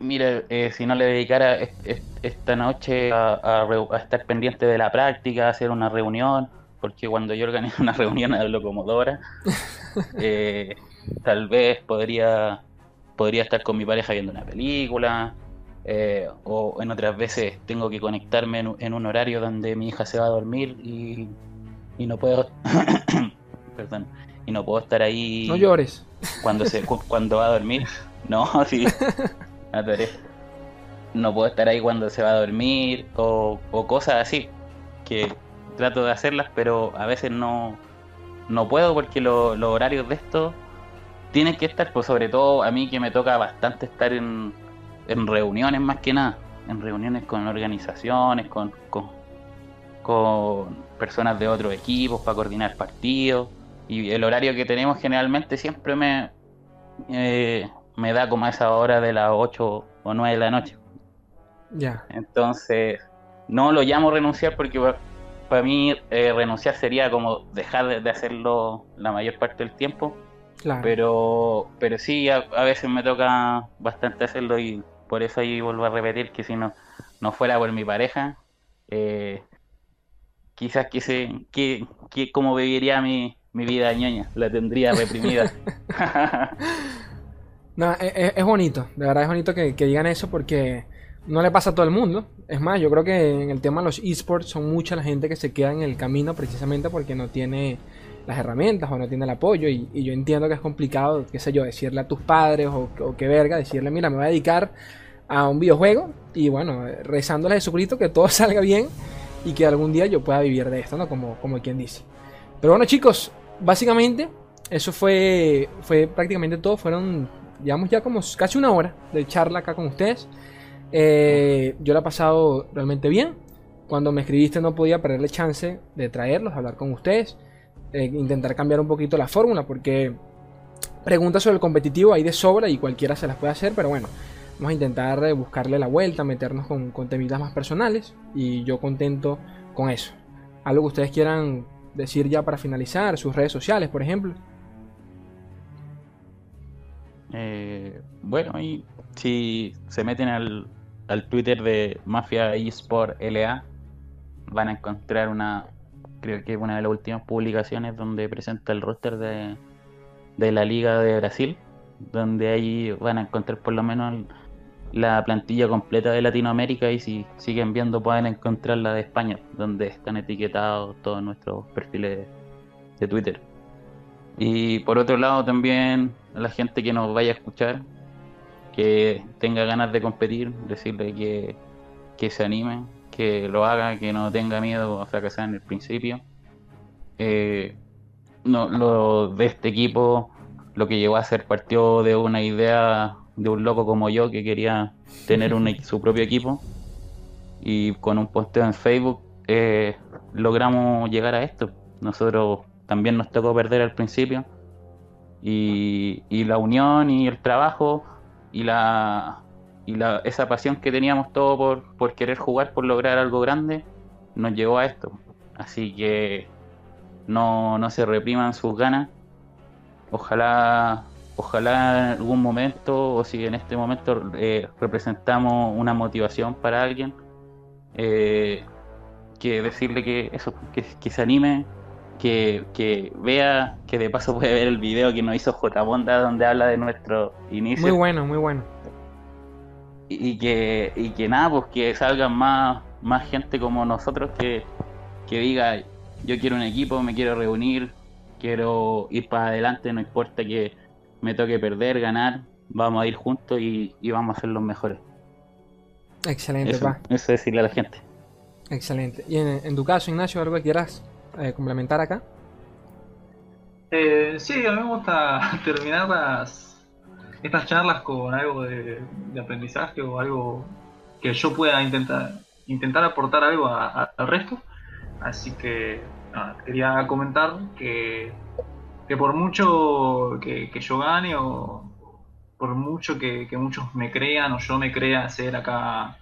mira, eh, si no le dedicara est- est- esta noche a, a a estar pendiente de la práctica, a hacer una reunión, porque cuando yo organizo *laughs* una reunión hablo como Dora, *laughs* eh, tal vez podría, podría estar con mi pareja viendo una película, eh, o en otras veces tengo que conectarme en, un- en un horario donde mi hija se va a dormir y, y no puedo, *coughs* perdón, y no puedo estar ahí No llores. cuando se cu- cuando va a dormir *laughs* no *laughs* sí no puedo estar ahí cuando se va a dormir o, o cosas así que trato de hacerlas pero a veces no no puedo porque lo- los horarios de esto tienen que estar pues sobre todo a mí que me toca bastante estar en, en reuniones más que nada en reuniones con organizaciones con, con, con personas de otros equipos para coordinar partidos y el horario que tenemos generalmente siempre me, eh, me da como a esa hora de las 8 o 9 de la noche. Ya. Entonces, no lo llamo renunciar porque pa- para mí eh, renunciar sería como dejar de, de hacerlo la mayor parte del tiempo, Claro. pero, pero sí, a, a veces me toca bastante hacerlo y por eso ahí vuelvo a repetir que si no, no fuera por mi pareja, eh, quizás que se, que, que cómo viviría mi, mi vida ñoña, la tendría reprimida. *laughs* *laughs* No, e- e- es, bonito, de verdad es bonito que, que digan eso porque no le pasa a todo el mundo. Es más, yo creo que en el tema de los esports son mucha la gente que se queda en el camino precisamente porque no tiene las herramientas o no tiene el apoyo. Y, yo entiendo que es complicado, qué sé yo, decirle a tus padres o, o qué verga, decirle, mira, me voy a dedicar a un videojuego y bueno, rezándole a Jesucristo que todo *laughs* salga bien y que algún día yo pueda vivir de esto, ¿no? Como, como quien dice. Pero bueno, chicos, básicamente eso fue, fue prácticamente todo. Fueron, digamos, ya como casi una hora de charla acá con ustedes. Eh, yo la he pasado realmente bien. Cuando me escribiste no podía perderle chance de traerlos, hablar con ustedes, eh, intentar cambiar un poquito la fórmula, porque preguntas sobre el competitivo hay de sobra y cualquiera se las puede hacer, pero bueno, vamos a intentar eh, buscarle la vuelta, meternos con, con temitas más personales y yo contento con eso. Algo que ustedes quieran decir ya para finalizar, sus redes sociales, por ejemplo. Eh, bueno, y si se meten al, al Twitter de Mafia eSport LA, van a encontrar una, creo que una de las últimas publicaciones donde presenta el roster de, de la Liga de Brasil, donde ahí van a encontrar por lo menos la plantilla completa de Latinoamérica y si siguen viendo pueden encontrar la de España, donde están etiquetados todos nuestros perfiles de Twitter. Y por otro lado también la gente que nos vaya a escuchar, que tenga ganas de competir, decirle que, que se anime, que lo haga, que no tenga miedo a fracasar en el principio. Eh, no, lo de este equipo, lo que llegó a ser partió de una idea de un loco como yo que quería tener su propio equipo y con un posteo en Facebook eh, logramos llegar a esto. Nosotros también nos tocó perder al principio y, y la unión y el trabajo y la y la, esa pasión que teníamos todos por, por querer jugar, por lograr algo grande, nos llevó a esto. Así que no, no se repriman sus ganas. Ojalá, ojalá en algún momento, o si en este momento eh, representamos una motivación para alguien, eh, que decirle que eso, que, que se anime, que, que vea, que de paso puede ver el video que nos hizo J. Bonda donde habla de nuestro inicio. Muy bueno, muy bueno. Y, y que, y que nada, pues que salgan más, más gente como nosotros que, que diga, yo quiero un equipo, me quiero reunir, quiero ir para adelante, no importa que me toque perder, ganar, vamos a ir juntos y, y vamos a ser los mejores. Excelente, Eso, pa. eso decirle a la gente. Excelente. Y en, en tu caso, Ignacio, algo que quieras eh, complementar acá. Eh, sí, a mí me gusta *laughs* terminar las, estas charlas con algo de, aprendizaje o algo que yo pueda intentar, intentar aportar algo al resto. Así que quería comentar que, que por mucho que, yo gane o por mucho que, muchos me crean o yo me crea ser acá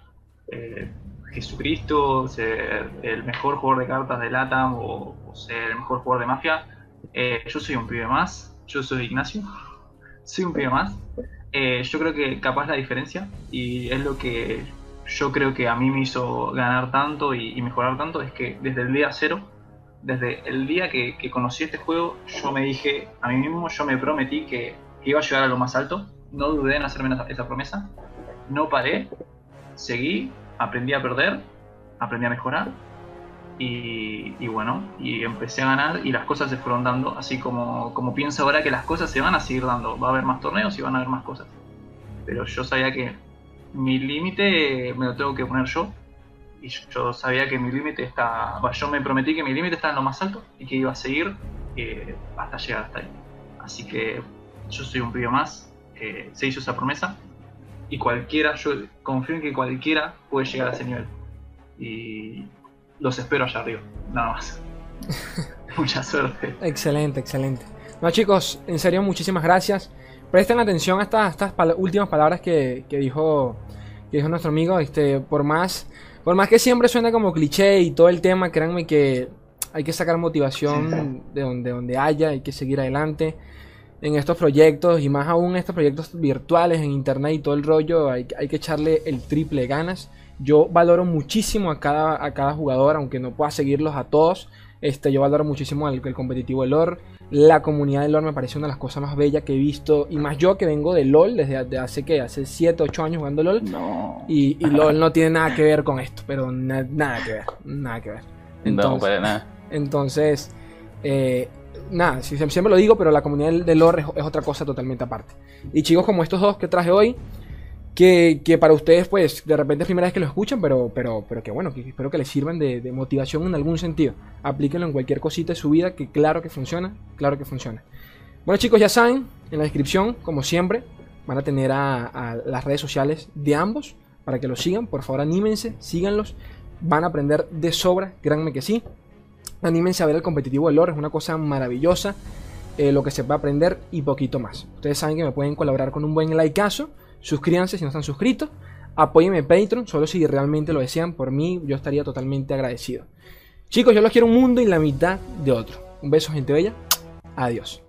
eh, Jesucristo, ser el mejor jugador de cartas de LATAM o, o ser el mejor jugador de Mafia, eh, yo soy un pibe más, yo soy Ignacio, soy un pibe más. Eh, yo creo que capaz la diferencia y es lo que yo creo que a mí me hizo ganar tanto y, mejorar tanto es que desde el día cero, desde el día que, que conocí este juego, yo me dije a mí mismo, yo me prometí que, que iba a llegar a lo más alto, no dudé en hacerme esa, esa promesa, no paré, seguí, aprendí a perder, aprendí a mejorar y, bueno, y empecé a ganar y las cosas se fueron dando, así como, como pienso ahora que las cosas se van a seguir dando, va a haber más torneos y van a haber más cosas. Pero yo sabía que mi límite me lo tengo que poner yo y yo, sabía que mi límite está, yo me prometí que mi límite está en lo más alto y que iba a seguir eh, hasta llegar hasta ahí. Así que yo soy un pibe más, eh, se hizo esa promesa y cualquiera, yo confío en que cualquiera puede llegar a ese nivel. Y los espero allá arriba, nada más. *laughs* Mucha suerte. Excelente, excelente. No, chicos, en serio, muchísimas gracias. Presten atención a estas, estas últimas palabras que, que dijo, que dijo nuestro amigo. Este, por más, por más que siempre suena como cliché y todo el tema, créanme que hay que sacar motivación de donde, donde haya, hay que seguir adelante en estos proyectos y más aún estos proyectos virtuales en internet y todo el rollo, hay, hay que echarle el triple de ganas. Yo valoro muchísimo a cada, a cada jugador, aunque no pueda seguirlos a todos. Este, yo valoro muchísimo el, el competitivo de LOL. La comunidad de LOL me parece una de las cosas más bellas que he visto. Y más yo que vengo de LOL desde de hace que hace 7, 8 años jugando LOL. No. Y, y LOL no tiene nada que ver con esto, pero na- nada que ver, nada que ver. no, Entonces, para nada. entonces, eh, nada, siempre lo digo, pero la comunidad del- de lore es, es otra cosa totalmente aparte. Y chicos como estos dos que traje hoy, que, para ustedes, pues, de repente es primera vez que lo escuchan, pero, pero, pero que bueno, que espero que les sirvan de, motivación en algún sentido. Aplíquenlo en cualquier cosita de su vida, que claro que funciona, claro que funciona. Bueno chicos, ya saben, en la descripción, como siempre, van a tener a, a las redes sociales de ambos para que los sigan. Por favor, anímense, síganlos. Van a aprender de sobra, créanme que sí. Anímense a ver el competitivo de lore, es una cosa maravillosa. eh, lo que se va a aprender y poquito más. Ustedes saben que me pueden colaborar con un buen likeazo. Suscríbanse si no están suscritos. Apóyenme en Patreon, solo si realmente lo desean. Por mí, yo estaría totalmente agradecido. Chicos, yo los quiero un mundo y la mitad de otro. Un beso, gente bella. Adiós.